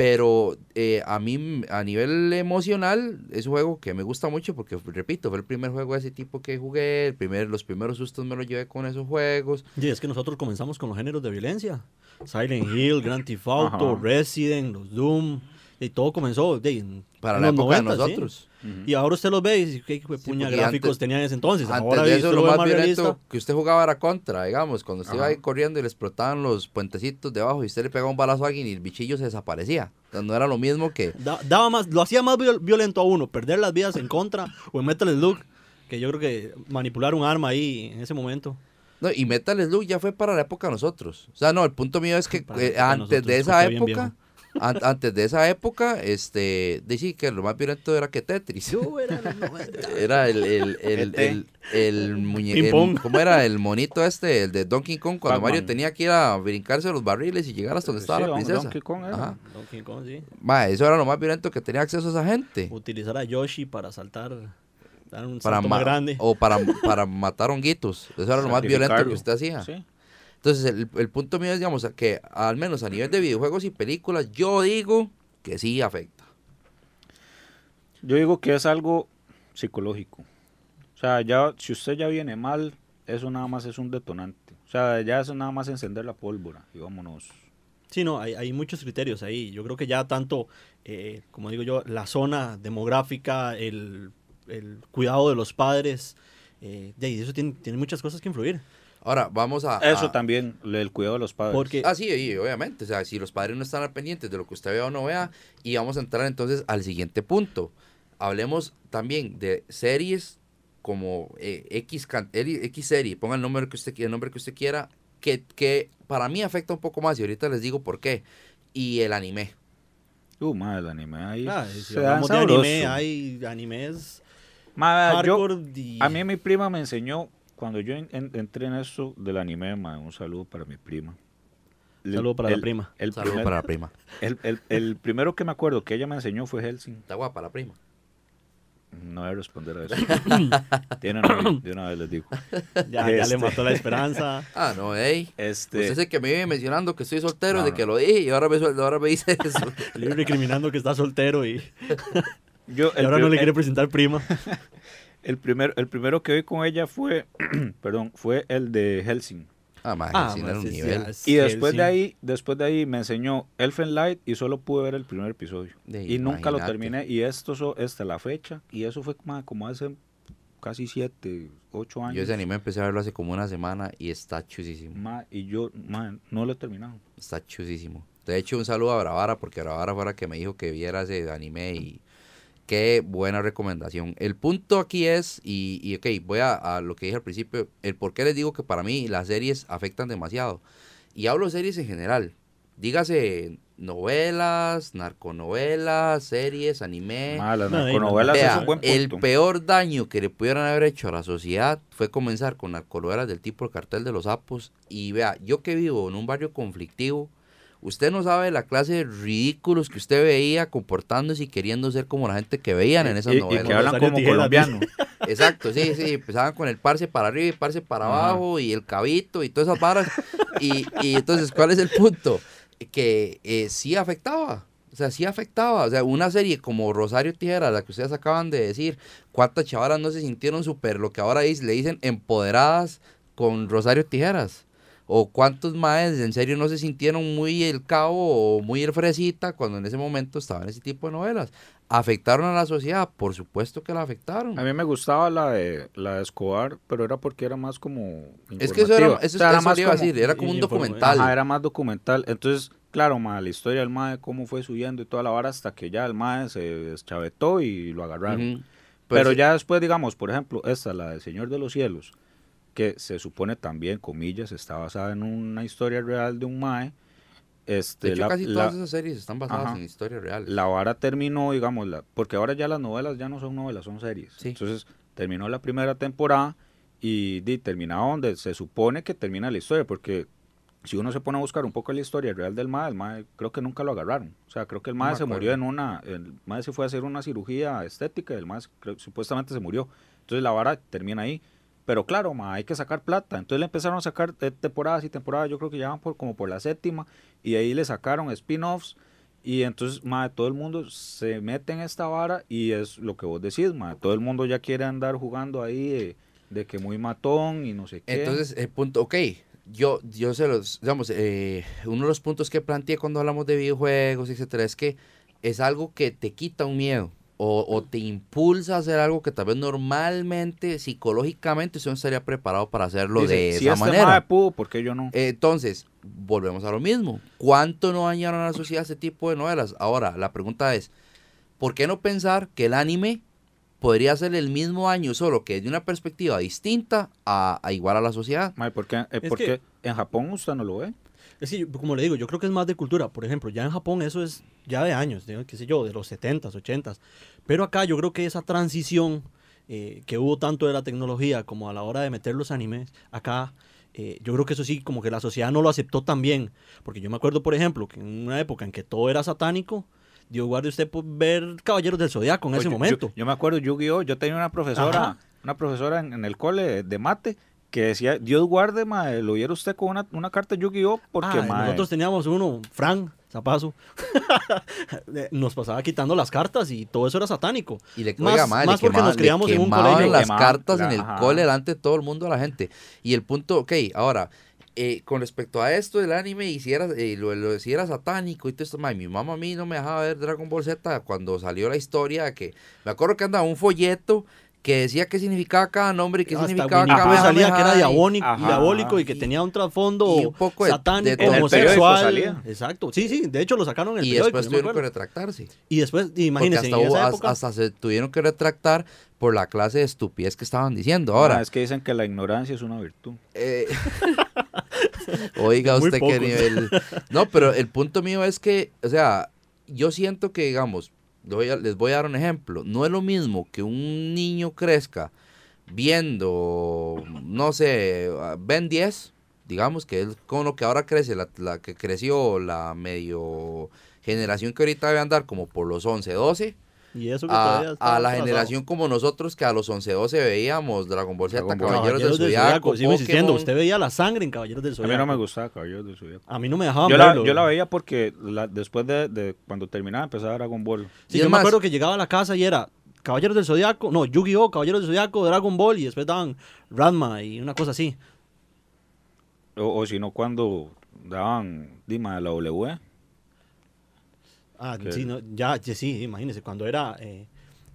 pero eh, a mí, a nivel emocional, es un juego que me gusta mucho porque, repito, fue el primer juego de ese tipo que jugué, el primer, los primeros sustos me los llevé con esos juegos. Y es que nosotros comenzamos con los géneros de violencia. Silent Hill, Grand Theft Auto, Ajá. Resident, los Doom. Y todo comenzó de, Para la época de 90, sí. Nosotros. Y ahora usted los ve y dice, ¿qué de Sí, puña porque gráficos antes- tenían en ese entonces? Antes ahora de eso, lo más, más violento que usted jugaba era contra, digamos, cuando usted iba Ajá. ahí corriendo y le explotaban los puentecitos debajo y usted le pegaba un balazo a alguien y el bichillo se desaparecía. O sea, no era lo mismo que... Da- daba más, lo hacía más viol- violento a uno, perder las vidas en contra o en Metal Slug, que yo creo que manipular un arma ahí en ese momento. No, y Metal Slug ya fue para la época de nosotros. O sea, no, el punto mío es que eh, de antes de nosotros, esa escuché bien época, An- antes de esa época, este, decir que lo más violento era que Tetris. Era el, el, el, el, el muñe- Ping el- pong. ¿Cómo era el monito este, el de Donkey Kong? Cuando. Mario tenía que ir a brincarse los barriles y llegar hasta donde estaba Sí, la princesa. Donkey Kong era. Ajá. Donkey Kong, sí. Ma, eso era lo más violento que tenía acceso esa gente. Utilizar a Yoshi para saltar, dar un Para más grande. o para, para matar honguitos. Eso era lo más violento que usted hacía. Sí. Entonces, el, el punto mío es, digamos, que al menos a nivel de videojuegos y películas, yo digo que sí afecta. Yo digo que es algo psicológico. O sea, ya si usted ya viene mal, eso nada más es un detonante. O sea, ya eso nada más encender la pólvora y vámonos. Sí, no, hay, hay muchos criterios ahí. Yo creo que ya tanto, eh, como digo yo, la zona demográfica, el, el cuidado de los padres, eh, de ahí eso tiene, tiene muchas cosas que influir. Ahora, vamos a... Eso a- también, el cuidado de los padres. Porque Ah, sí, y obviamente. O sea, si los padres no están al pendientes de lo que usted vea o no vea, y vamos a entrar entonces al siguiente punto. Hablemos también de series como eh, X, X serie, ponga el nombre que usted quiera, el nombre que usted quiera, que, que para mí afecta un poco más, y ahorita les digo por qué. Y el anime. Uh, madre, el anime ahí ah, si hablamos de anime, hay animes Madre, yo- a mí mi prima me enseñó, cuando yo en- en- entré en eso del anime, madre, un saludo para mi prima. El- Saludo para la el- prima. El, Saludos primer- para la prima. el, el- el primero que me acuerdo que ella me enseñó fue Helsing. Está guapa la prima. No voy a responder a eso. Tiene novio, de una vez les digo. ya, ya le Este. mató la esperanza. Ah, no, ey. Este, Usted es el que me vive mencionando que estoy soltero No, de no. que lo dije y ahora me, ahora me dice eso. Le iba recriminando que está soltero y, yo, y el, ahora no le quiere presentar prima. El primero, el primero que vi con ella fue, perdón, fue el de Helsing. Ah, man, Ah, man, un sí, sí, nivel. es Y después de ahí, después de ahí me enseñó Elfen Light y solo pude ver el primer episodio. De- y nunca lo terminé. Y esto so- hasta la fecha. Y eso fue como, como hace casi siete, ocho años. Yo ese anime empecé a verlo hace como una semana y está chusísimo. Ma, y yo, ma, no lo he terminado. Está chusísimo. De hecho, un saludo a Bravara, porque Bravara fue la que me dijo que viera ese anime y qué buena recomendación. El punto aquí es, y, y ok, voy a, a lo que dije al principio, el por qué les digo que para mí las series afectan demasiado. Y hablo de series en general. Dígase novelas, narconovelas, series, anime. Ma, las No, narconovelas Vea, es un buen el peor daño que le pudieran haber hecho a la sociedad fue comenzar con narconovelas del tipo El Cartel de los Sapos. Y vea, yo que vivo en un barrio conflictivo, usted no sabe la clase de ridículos que usted veía comportándose y queriendo ser como la gente que veían en esas y, y novelas. que hablan como colombiano. Exacto, sí, sí, empezaban con el parse para arriba y parse para Ajá. abajo y el cabito y todas esas varas. Y, y entonces, ¿cuál es el punto? Que eh, sí afectaba. O sea, sí afectaba. O sea, una serie como Rosario Tijera, la que ustedes acaban de decir, ¿cuántas chavalas no se sintieron súper, lo que ahora le dicen, empoderadas con Rosario Tijeras? O cuántos maes en serio no se sintieron muy el cabo o muy el fresita cuando en ese momento estaban ese tipo de novelas. ¿Afectaron a la sociedad? Por supuesto que la afectaron. A mí me gustaba la de, la de Escobar, pero era porque era más como. Es que eso era, eso, O sea, era eso más iba a como- decir, era como un documental. Ajá, era más documental. Entonces, claro, ma, la historia del MAE, cómo fue subiendo y toda la vara hasta que ya el MAE se deschavetó y lo agarraron. Ujú. Pero Pues, ya después, digamos, por ejemplo, esta, la del Señor de los Cielos, que se supone también, comillas, está basada en una historia real de un MAE. Este, De hecho, la, casi la- todas esas series están basadas Ajá. en historias reales. la vara terminó, digamos, la, porque ahora ya las novelas ya no son novelas, son series. Sí. Entonces, terminó la primera temporada y di, terminaba donde se supone que termina la historia, porque si uno se pone a buscar un poco la historia real del MAE, el MAE creo que nunca lo agarraron. O sea, creo que el MAE se murió en una, el MAE se fue a hacer una cirugía estética, el MAE creo- supuestamente se murió. Entonces la vara termina ahí. Pero claro, ma, hay que sacar plata. Entonces le empezaron a sacar temporadas y temporadas. Yo creo que ya van por, como por la séptima. Y ahí le sacaron spin-offs. Y entonces, ma, todo el mundo se mete en esta vara. Y es lo que vos decís, ma. Todo el mundo ya quiere andar jugando ahí de, de que muy matón y no sé qué. Entonces, el punto, ok, yo, yo se los, digamos, eh, uno de los puntos que planteé cuando hablamos de videojuegos, etcétera, es que es algo que te quita un miedo o, o te impulsa a hacer algo que tal vez normalmente, psicológicamente, usted no estaría preparado para hacerlo Dice, de si esa este manera. pudo, ¿por qué yo no? Eh, Entonces, volvemos a lo mismo. ¿Cuánto no dañaron a la sociedad este tipo de novelas? Ahora, la pregunta es, ¿por qué no pensar que el anime podría ser el mismo daño, solo que de una perspectiva distinta a, a igual a la sociedad? ¿por qué, eh, Es por que- qué en Japón usted no lo ve? Es que, yo- como le digo, yo creo que es más de cultura. Por ejemplo, ya en Japón eso es ya de años, de, qué sé yo, de los 70s, 80s. Pero acá yo creo que esa transición eh, que hubo tanto de la tecnología como a la hora de meter los animes, acá eh, yo creo que eso sí, como que la sociedad no lo aceptó tan bien. Porque yo me acuerdo, por ejemplo, que en una época en que todo era satánico, Dios guarde usted por ver Caballeros del Zodiaco en Oye, ese yo- momento. Yo, yo me acuerdo, Yu-Gi-Oh! Yo tenía una profesora, Ajá. una profesora en, en el cole de mate que decía, Dios guarde, mae, lo viera usted con una, una carta Yu-Gi-Oh! Porque, Ah, mae, nosotros teníamos uno, Fran Zapazo, nos pasaba quitando las cartas y todo eso era satánico. Y le, Más- oiga, madre, más le porque nos quemaban- criamos en un quemaban colegio. las Quemaban cartas la- en el ajá. cole delante de todo el mundo a la gente. Y el punto, ok, ahora, eh, con respecto a esto del anime, y si era, eh, lo, lo- si era satánico y todo esto, mae, mi mamá a mí no me dejaba ver Dragon Ball Z cuando salió la historia que, me acuerdo que andaba un folleto que decía qué significaba cada nombre y qué Hasta significaba cada Pooh salía que era pendejada, y- diabólico, diabólico y que tenía un trasfondo y un poco de- satánico, de- homosexual. salía. Exacto. Sí, sí, de hecho lo sacaron en el Y periódico. después yo me tuvieron que retractarse. Y después, imagínense, hasta, en hubo- esa época. hasta se tuvieron que retractar por la clase de estupidez que estaban diciendo. Ahora, mae, es que dicen que la ignorancia es una virtud. Eh, Oiga usted qué nivel. No, pero el punto mío es que, o sea, yo siento que, digamos, les voy a dar un ejemplo. No es lo mismo que un niño crezca viendo, no sé, Ben 10, digamos, que es con lo que ahora crece, la, la que creció la medio generación que ahorita debe andar como por los 11, 12 Y eso que todavía a, a la generación como nosotros que a los 11, 12 veíamos Dragon Ball Z, Dragon Ball. Caballeros, del Zodiaco, sigo insistiendo, usted veía la sangre en Caballeros del A Zodiaco. mí no me gustaba Caballeros del Zodiaco. A mí no me dejaban Yo la, yo la veía porque la- después de, de cuando terminaba empezaba Dragon Ball. Sí, Y yo me más- acuerdo que llegaba a la casa y era Caballeros del Zodiaco, no, Yu-Gi-Oh, Caballeros del Zodiaco, Dragon Ball y después daban Ranma y una cosa así. O, o si no, cuando daban Dima de la W. Ah, Que- sí, no, ya, sí, imagínese, cuando era eh,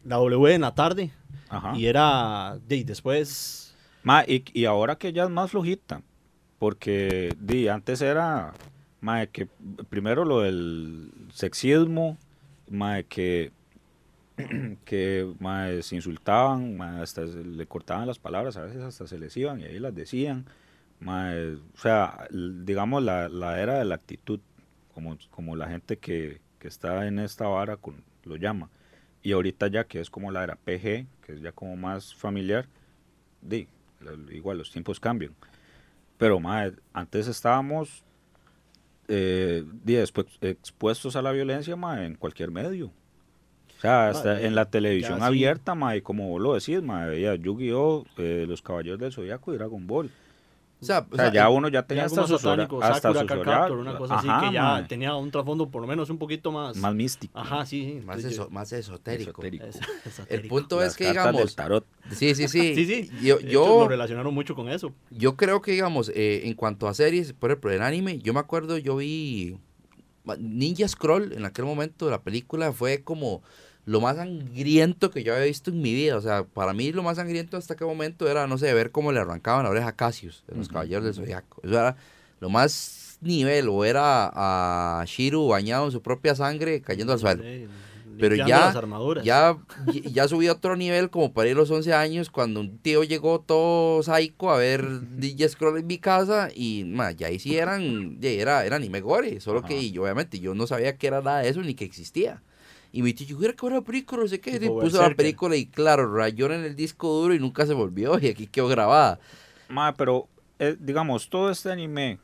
la W en la tarde Ajá. y era, de, después, Ma, y, y ahora que ya es más flojita, porque di, antes era, ma, que primero lo del sexismo, ma, que, que ma, se insultaban, ma, hasta se le cortaban las palabras, a veces hasta se les iban y ahí las decían. ma, o sea, digamos la, la era de la actitud, como, como la gente que, que está en esta vara con, lo llama. Y ahorita ya que es como la era PG, que es ya como más familiar, di, igual los tiempos cambian. Pero mae, antes estábamos eh, di, expuestos a la violencia mae, en cualquier medio. O sea, hasta Mae, en la televisión sí. abierta, mae, como vos lo decís, veía Yu-Gi-Oh, eh, Los Caballeros del Zodiaco y Dragon Ball. O sea, O sea, ya uno ya tenía ya hasta satánico, hasta Sakura Captor, una cosa Ajá, así que ya tenía un trasfondo por lo menos un poquito más... más místico. Ajá, sí, sí. más, entonces eso- más esotérico. esotérico. Es- El punto Las es que, cartas del digamos, tarot. sí, sí, sí. Sí, sí. Yo, yo, lo relacionaron mucho con eso. yo creo que, digamos, eh, en cuanto a series, por ejemplo, en anime, yo me acuerdo, yo vi Ninja Scroll en aquel momento, la película fue como lo más sangriento que yo había visto en mi vida. O sea, para mí lo más sangriento hasta aquel momento era, no sé, ver cómo le arrancaban la oreja a Cassius en los Caballeros del. Zodiaco. Eso era lo más nivel, o era a Shiru bañado en su propia sangre cayendo al suelo. Sí, Pero ya, ya, ya subí a otro nivel como para ir los 11 años cuando un tío llegó todo psycho a ver DJ Scroll en mi casa y ma, ya ahí sí eran, ya era, era anime gore, solo Ajá. que y obviamente yo no sabía que era nada de eso ni que existía. Y mi tío, yo quiero que ver la película, no sé qué, y puso la película y claro, rayó en el disco duro y nunca se volvió y aquí quedó grabada. Ma, pero eh, digamos, todo este anime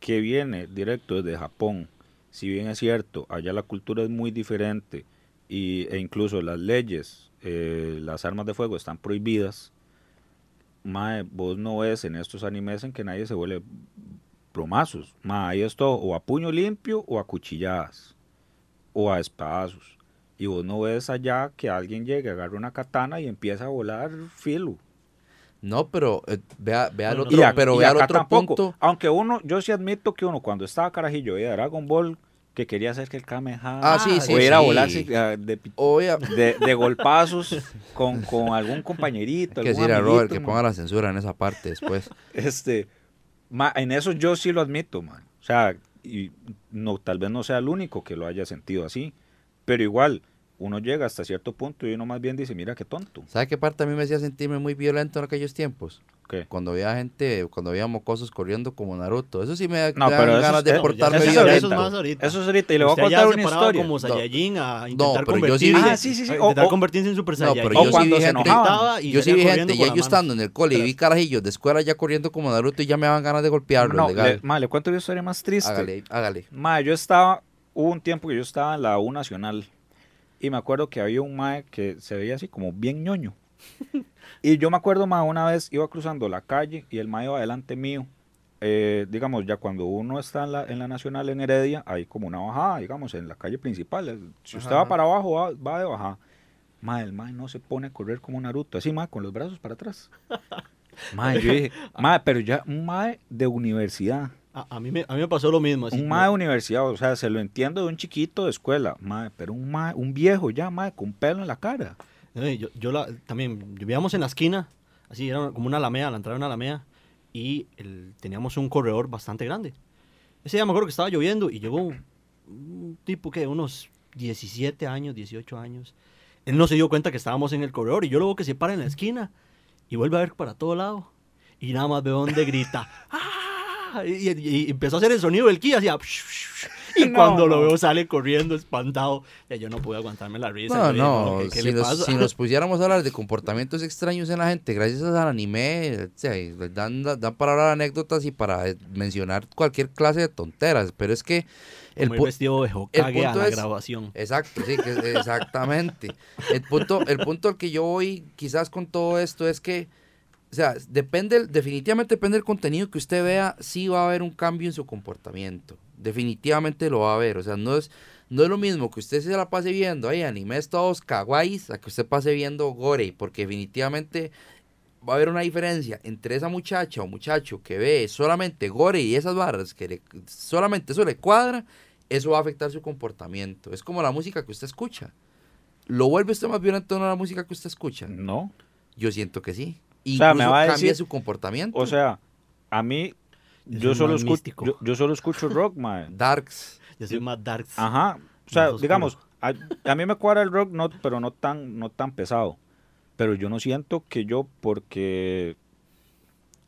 que viene directo desde Japón, si bien es cierto, allá la cultura es muy diferente y, e incluso las leyes, eh, las armas de fuego están prohibidas, ma, vos no ves en estos animes en que nadie se vuelve promazos. Ma, ahí es todo o a puño limpio o a cuchilladas o a espadazos. Y vos no ves allá que alguien llegue, agarre una katana y empieza a volar filo. No, pero eh, vea, vea el otro, Y, ac- pero y vea el acá otro tampoco. punto. Aunque uno, yo sí admito que uno cuando estaba carajillo veía Dragon Ball, que quería hacer que el Kamehameha Ah, sí, sí, pudiera sí. volarse ah, de, de- de golpazos con, con algún compañerito. que decirle a Robert que ponga la censura en esa parte después. Este, ma, en eso yo sí lo admito, man. O sea, y no, tal vez no sea el único que lo haya sentido así, pero igual, uno llega hasta cierto punto y uno más bien dice, mira qué tonto. ¿Sabe qué parte a mí me hacía sentirme muy violento en aquellos tiempos? ¿Qué? Cuando había gente, cuando había mocosos corriendo como Naruto. Eso sí me, da- No, pero eso ganas de portarme eso es ya, violento. eso es más ahorita. Eso es ahorita, y le voy a contar una historia. como Saiyajin a intentar pero yo convertirse, sí vi- Ah, sí, sí, sí, o- intentar o- convertirse en Super No, pero Saiyajin. yo O sí cuando vi se gente, y yo sí vi gente, ya yo estando en el cole y vi carajillos de escuela ya corriendo como Naruto y ya me daban ganas de golpearlos, No, legal. le, ma, le cuento una historia más triste. hágale, hágale. Ma, yo estaba, hubo un tiempo que yo estaba en la U Nacional y me acuerdo que había un mae que se veía así como bien ñoño. y yo me acuerdo, ma, una vez iba cruzando la calle y el mae iba delante mío. Eh, digamos, ya cuando uno está en la, en la Nacional en Heredia, hay como una bajada, digamos, en la calle principal. El- Si usted Ajá. va para abajo, va, va de bajada. Ma, el mae no se pone a correr como Naruto, así, ma, con los brazos para atrás. Ma, yo dije, ma, pero ya un mae de universidad. A, a mí me, a mí me pasó lo mismo. así, Un mae de universidad, o sea, se lo entiendo de un chiquito de escuela, mae, pero un mae, un viejo ya, mae, con pelo en la cara. Eh, Yo, yo la, también vivíamos en la esquina, así era como una alameda, la entrada de una alameda, y el- teníamos un corredor bastante grande. Ese día me acuerdo que estaba lloviendo y llegó un, un tipo que unos 17 años, 18 años. Él no se dio cuenta que estábamos en el corredor y yo luego que se para en la esquina y vuelve a ver para todo lado y nada más veo donde grita. ¡Ah! Y, y- y empezó a hacer el sonido del ki, hacía. Y No, cuando lo no. veo sale corriendo espantado. Ya yo no pude aguantarme la risa. No, no, ¿qué- qué si, nos, pasa? si nos pusiéramos a hablar de comportamientos extraños en la gente, gracias al anime, dan, dan para hablar anécdotas y para eh, mencionar cualquier clase de tonteras, pero es que el Como vestido de Hokage a punto la es- grabación. Exacto, sí, que, exactamente. El punto, el punto al que yo voy quizás con todo esto es que, o sea, depende, definitivamente depende del contenido que usted vea, sí va a haber un cambio en su comportamiento. Definitivamente lo va a haber. O sea, no es, no es lo mismo que usted se la pase viendo ahí animes todos kawaiis a que usted pase viendo gore, porque definitivamente va a haber una diferencia entre esa muchacha o muchacho que ve solamente gore y esas barras que le- solamente eso le cuadra, eso va a afectar su comportamiento. Es como la música que usted escucha. ¿Lo vuelve usted más violento en la música que usted escucha? No. Yo siento que sí. Sea, Incluso me va a cambia decir- su comportamiento. O sea, a mí, yo solo, escucho, yo, yo solo escucho rock, mae. Darks. Yo soy más darks. Ajá. O sea, digamos, a, a mí me cuadra el rock, no, pero no tan, no tan pesado. Pero yo no siento que yo, porque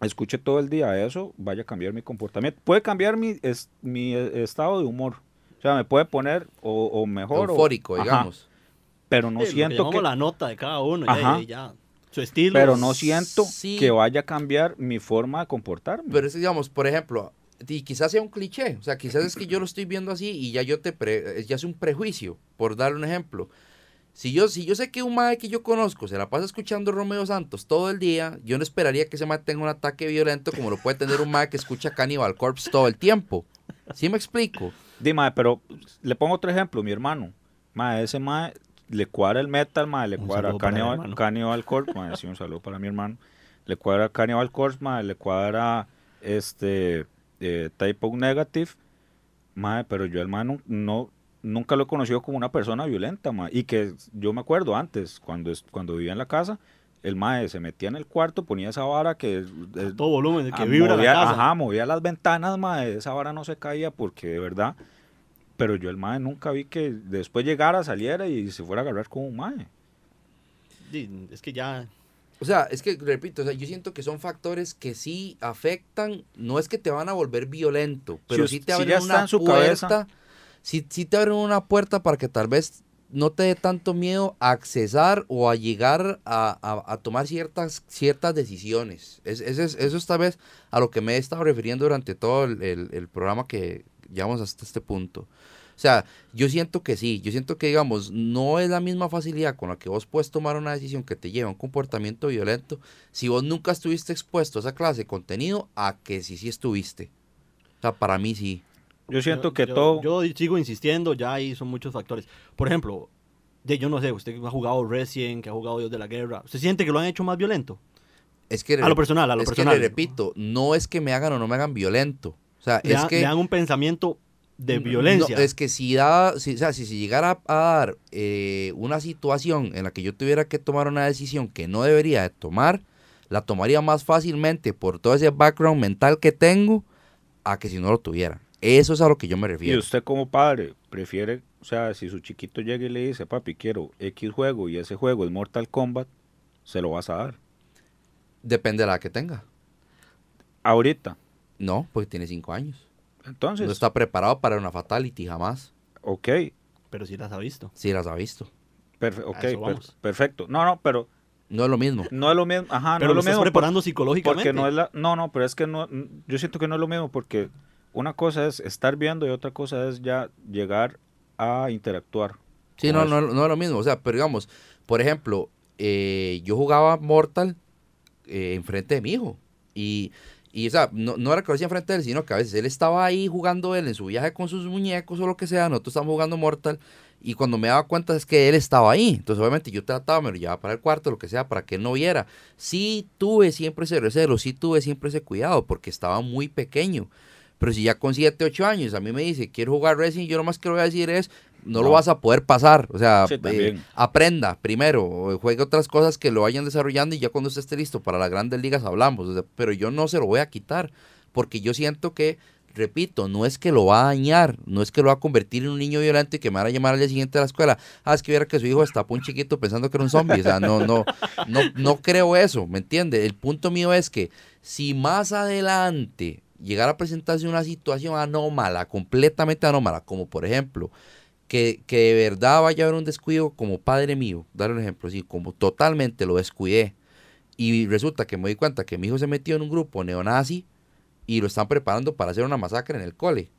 escuche todo el día eso, vaya a cambiar mi comportamiento. Puede cambiar mi, es- mi estado de humor. O sea, me puede poner o, o mejor. o- Eufórico, Ajá. digamos. Pero no Sí, lo que siento que... la nota de cada uno. Ajá. Ya, ya. Su estilo. Pero no siento Sí. que vaya a cambiar mi forma de comportarme. Pero es, digamos, por ejemplo, y quizás sea un cliché, o sea, quizás es que yo lo estoy viendo así y ya yo te pre- ya es un prejuicio, por darle un ejemplo. Si yo, si yo sé que un mae que yo conozco se la pasa escuchando Romeo Santos todo el día, yo no esperaría que ese mae tenga un ataque violento como lo puede tener un mae que escucha Cannibal Corpse todo el tiempo. ¿Sí me explico? Dime, pero le pongo otro ejemplo, mi hermano. Ma, ese ma le cuadra el metal, ma, le Un cuadra el. Cannibal Corpse, ma, sí, un saludo para mi hermano. Le cuadra Cannibal Corpse, ma, le cuadra este eh, Type O Negative, ma, pero yo hermano no nunca lo he conocido como una persona violenta, ma, y que yo me acuerdo antes cuando cuando vivía en la casa, el mae se metía en el cuarto, ponía esa vara que Todo volumen, que Ah, vibra movía, la casa. Ajá, movía las ventanas, mae, esa vara no se caía porque de verdad. Pero yo el mae nunca vi que después llegara, saliera y se fuera a agarrar con un mae. Es que ya. O sea, es que, repito, o sea, yo siento que son factores que sí afectan, no es que te van a volver violento, pero Si sí te si abren ya está una en su puerta, cabeza. sí, sí te abren una puerta para que tal vez no te dé tanto miedo a accesar o a llegar a, a- a tomar ciertas, ciertas decisiones. Es, ese es- eso es tal vez a lo que me he estado refiriendo durante todo el, el- el programa que llevamos hasta este punto. O sea, yo siento que sí, yo siento que, digamos, no es la misma facilidad con la que vos puedes tomar una decisión que te lleva a un comportamiento violento si vos nunca estuviste expuesto a esa clase de contenido a que si sí estuviste. O sea, para mí sí. Yo siento que yo- todo. Yo sigo insistiendo, ya ahí son muchos factores. Por ejemplo, de- yo no sé, usted que ha jugado Resident, que ha jugado Dios de la Guerra, ¿usted siente que lo han hecho más violento? Es que, A lo personal, a lo es personal. que le repito, no es que me hagan o no me hagan violento. O sea, Le, es que... le dan un pensamiento de No, violencia. es que si da, si, o sea, si se llegara a dar eh, una situación en la que yo tuviera que tomar una decisión que no debería de tomar, la tomaría más fácilmente por todo ese background mental que tengo a que si no lo tuviera. Eso es a lo que yo me Y refiero. usted como padre prefiere, o sea, si su chiquito llega y le dice, papi, quiero X juego y ese juego es Mortal Kombat, se lo vas a dar. Depende de la que tenga. Ahorita. No, porque tiene cinco años. Entonces, No está preparado para una fatality jamás. ok, Pero sí las ha visto. Si las ha visto. perfe- ok, per- perfecto. No, no, pero No es lo mismo. no es lo mismo. Ajá, pero no es lo estás mismo. por- preparando psicológicamente. Porque no es la. No, no, pero es que no. Yo siento que no es lo mismo porque una cosa es estar viendo y otra cosa es ya llegar a interactuar. Sí, no, no, no es lo mismo. O sea, pero digamos, por ejemplo, eh, yo jugaba Mortal eh, enfrente de mi hijo. Y, y o sea, no, no era que lo hacía enfrente de él, sino que a veces él estaba ahí jugando él en su viaje con sus muñecos o lo que sea. Nosotros estábamos jugando Mortal. Y cuando me daba cuenta es que él estaba ahí. Entonces, obviamente, yo trataba, me lo llevaba para el cuarto, lo que sea, para que él no viera. Sí tuve siempre ese recelo, sí tuve siempre ese cuidado, porque estaba muy pequeño. Pero si ya con 7, 8 años a mí me dice, quiero jugar Resident, yo lo más que le voy a decir es, no, lo vas a poder pasar. O sea, Sí, eh, aprenda primero, juegue otras cosas que lo vayan desarrollando y ya cuando usted esté listo para las grandes ligas hablamos. O sea, pero yo no se lo voy a quitar, porque yo siento que, repito, no es que lo va a dañar, no es que lo va a convertir en un niño violento y que me van a llamar al día siguiente a la escuela. Ah, es que viera que su hijo destapó un chiquito pensando que era un zombie. O sea, no, no, no, no creo eso, ¿me entiende? El punto mío es que si más adelante llegara a presentarse una situación anómala, completamente anómala, como por ejemplo, que, que de verdad vaya a haber un descuido como padre mío, dar un ejemplo así, como totalmente lo descuidé, y resulta que me di cuenta que mi hijo se metió en un grupo neonazi y lo están preparando para hacer una masacre en el cole.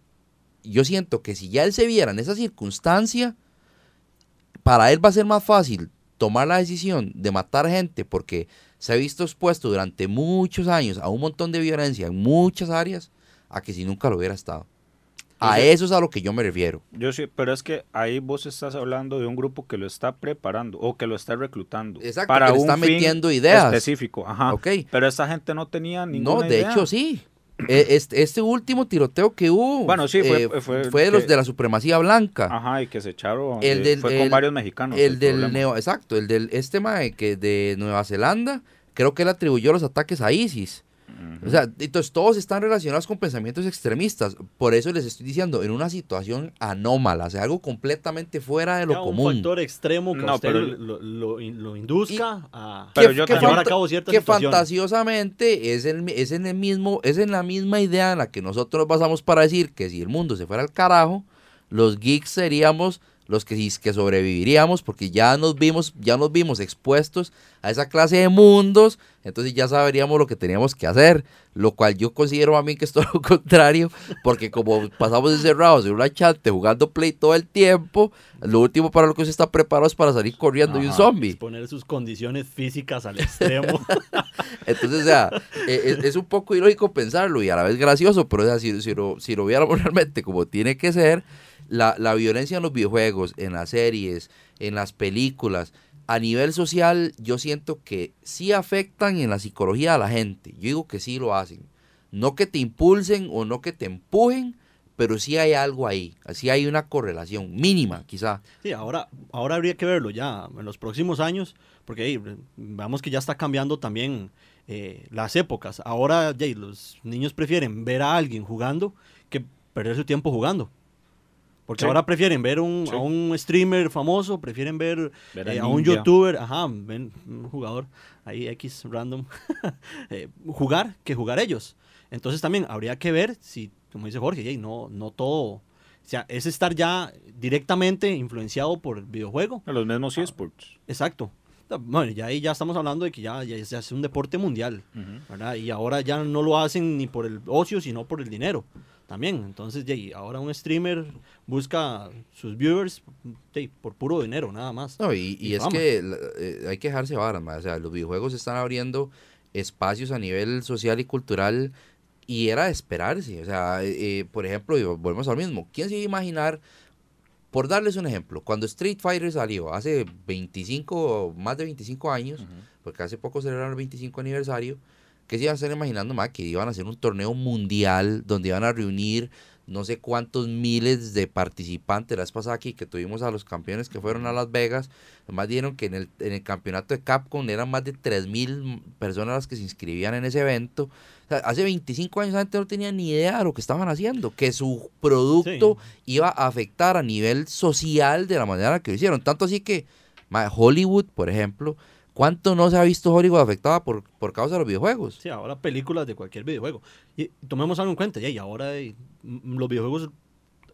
Yo siento que si ya él se viera en esa circunstancia, para él va a ser más fácil tomar la decisión de matar gente porque se ha visto expuesto durante muchos años a un montón de violencia en muchas áreas, a que si nunca lo hubiera estado. A Sí, eso es a lo que yo me refiero. Yo sí, pero es que ahí vos estás hablando de un grupo que lo está preparando o que lo está reclutando. Exacto, que le un está fin metiendo ideas. Específico, ajá. Pero esta gente no tenía ninguna No, de idea. hecho sí. E- Este, este último tiroteo que hubo Bueno, sí, fue- eh, fue de los que- de la supremacía blanca. Ajá, y que se echaron. El eh, del- fue con el- varios mexicanos. el del neo, exacto, el del este mae que de Nueva Zelanda, creo que él atribuyó los ataques a ISIS. O sea, entonces todos están relacionados con pensamientos extremistas. Por eso les estoy diciendo, en una situación anómala, o sea, algo completamente fuera de lo Ya un común. factor extremo que No, a usted pero- lo, lo- lo induzca a, Pero que, yo que a llevar a cabo ciertas que fantasiosamente es, el, es en el mismo, es en la misma idea en la que nosotros nos basamos para decir que si el mundo se fuera al carajo, los geeks seríamos los que, que sobreviviríamos porque ya nos vimos, ya nos vimos expuestos a esa clase de mundos, entonces ya sabríamos lo que teníamos que hacer, lo cual yo considero a mí que es todo lo contrario, porque como pasamos encerrados en una chante jugando play todo el tiempo, lo último para lo que se está preparado es para salir corriendo de un zombie. Poner sus condiciones físicas al extremo. Entonces, o sea, es, es un poco ilógico pensarlo y a la vez gracioso, pero o sea, si, si lo, si lo viéramos realmente como tiene que ser, la, la violencia en los videojuegos, en las series, en las películas, a nivel social, yo siento que sí afectan en la psicología a la gente. Yo digo que sí lo hacen. No que te impulsen o no que te empujen, pero sí hay algo ahí. Así hay una correlación mínima, quizá. Sí, ahora, ahora habría que verlo ya en los próximos años, porque hey, vemos que ya está cambiando también eh, las épocas. Ahora los niños prefieren ver a alguien jugando que perder su tiempo jugando. Porque Sí. ahora prefieren ver un, Sí. a un streamer famoso, prefieren ver, Ver a eh, a un youtuber, ajá, ven un jugador ahí X random, eh, jugar que jugar ellos. Entonces también habría que ver si, como dice Jorge, hey, no, no todo, o sea, es estar ya directamente influenciado por el videojuego. Los mismos eSports. Exacto. Bueno, ya ahí ya estamos hablando de que ya, ya, ya es un deporte mundial, ¿verdad? Y ahora ya no lo hacen ni por el ocio, sino por el dinero también. Entonces, ya, y ahora un streamer busca sus viewers ya, por puro dinero, nada más. No, y, y Y es que eh, hay que dejarse varas, ma, O sea, los videojuegos están abriendo espacios a nivel social y cultural y era de esperarse. O sea, eh, eh, por ejemplo, y volvemos al mismo. ¿Quién se iba a imaginar, por darles un ejemplo, cuando Street Fighter salió hace 25, más de 25 años, porque hace poco celebraron el 25 aniversario, que se iban a estar imaginando más que iban a hacer un torneo mundial donde iban a reunir no sé cuántos miles de participantes. La vez pasada aquí que tuvimos a los campeones que fueron a Las Vegas, además dieron que en el, en el campeonato de Capcom eran más de 3.000 personas las que se inscribían en ese evento. O sea, hace 25 años la gente no tenía ni idea de lo que estaban haciendo, que su producto iba a afectar a nivel social de la manera que lo hicieron. Tanto así que Hollywood, por ejemplo, ¿Cuánto no se ha visto Hollywood afectada por, por causa de los videojuegos? Sí, ahora películas de cualquier videojuego. Y tomemos algo en cuenta, ya, y ahora eh, m- los videojuegos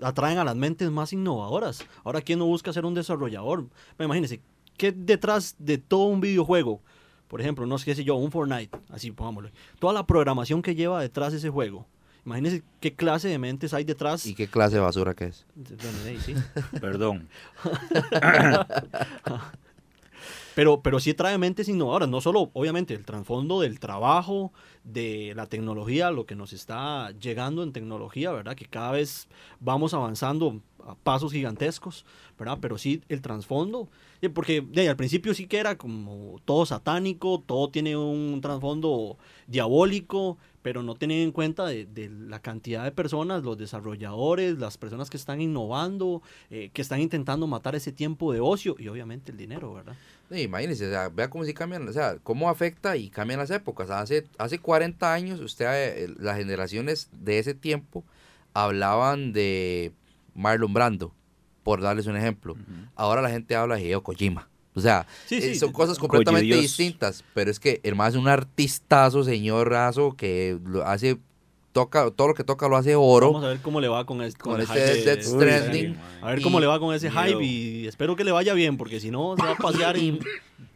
atraen a las mentes más innovadoras. Ahora, ¿quién no busca ser un desarrollador? Imagínense, ¿qué detrás de todo un videojuego? Por ejemplo, no sé si yo, un Fortnite, así pongámoslo. Toda la programación que lleva detrás ese juego. Imagínense qué clase de mentes hay detrás. ¿Y qué clase de basura que es? Bueno, sí. Perdón. Pero, pero sí trae mentes innovadoras, no solo, obviamente, el trasfondo del trabajo, de la tecnología, lo que nos está llegando en tecnología, ¿verdad? Que cada vez vamos avanzando a pasos gigantescos, ¿verdad? Pero sí el trasfondo, eh, porque de al principio sí que era como todo satánico, todo tiene un trasfondo diabólico, pero no tienen en cuenta de, de la cantidad de personas, los desarrolladores, las personas que están innovando, eh, que están intentando matar ese tiempo de ocio y obviamente el dinero, ¿verdad? Sí, imagínense, o sea, vea cómo sí cambian, o sea, cómo afecta y cambian las épocas. Hace, hace 40 años, usted, eh, las generaciones de ese tiempo hablaban de Marlon Brando, por darles un ejemplo. Ahora la gente habla de Hideo Kojima. O sea, Sí, sí, eh, son cosas completamente distintas, pero es que el más es un artistazo, señorazo, que lo hace, toca, todo lo que toca lo hace oro. Vamos a ver cómo le va con, este, Con el este hype Death Stranding. A ver cómo Y- le va con ese hype y espero que le vaya bien, porque si no se va a pasear y...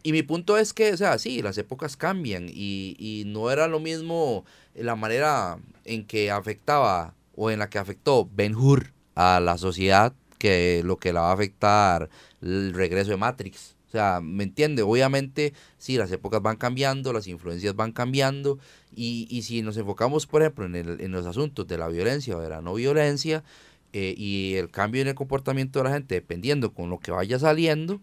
Y mi punto es que, o sea, sí, las épocas cambian y, y no era lo mismo la manera en que afectaba o en la que afectó Ben Hur a la sociedad que lo que la va a afectar el regreso de Matrix. O sea, ¿me entiende? Obviamente, sí, las épocas van cambiando, las influencias van cambiando y, y si nos enfocamos, por ejemplo, en, el- en los asuntos de la violencia o de la no violencia eh, y el cambio en el comportamiento de la gente dependiendo con lo que vaya saliendo,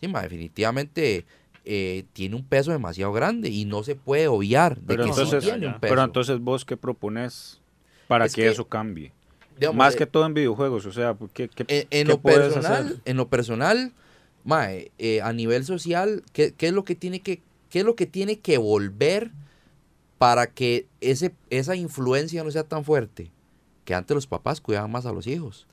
Sí, ma, definitivamente eh, tiene un peso demasiado grande y no se puede obviar de Pero que sí entonces, tiene un peso. pero entonces vos qué propones para Es que, que, eso cambie. Digamos, Más eh, que todo en videojuegos, o sea, ¿qué, qué, en, en qué lo puedes personal, hacer? en lo personal, mae, eh, a nivel social, ¿qué, qué es lo que tiene que qué es lo que tiene que volver para que ese esa influencia no sea tan fuerte? Que antes los papás cuidaban más a los hijos.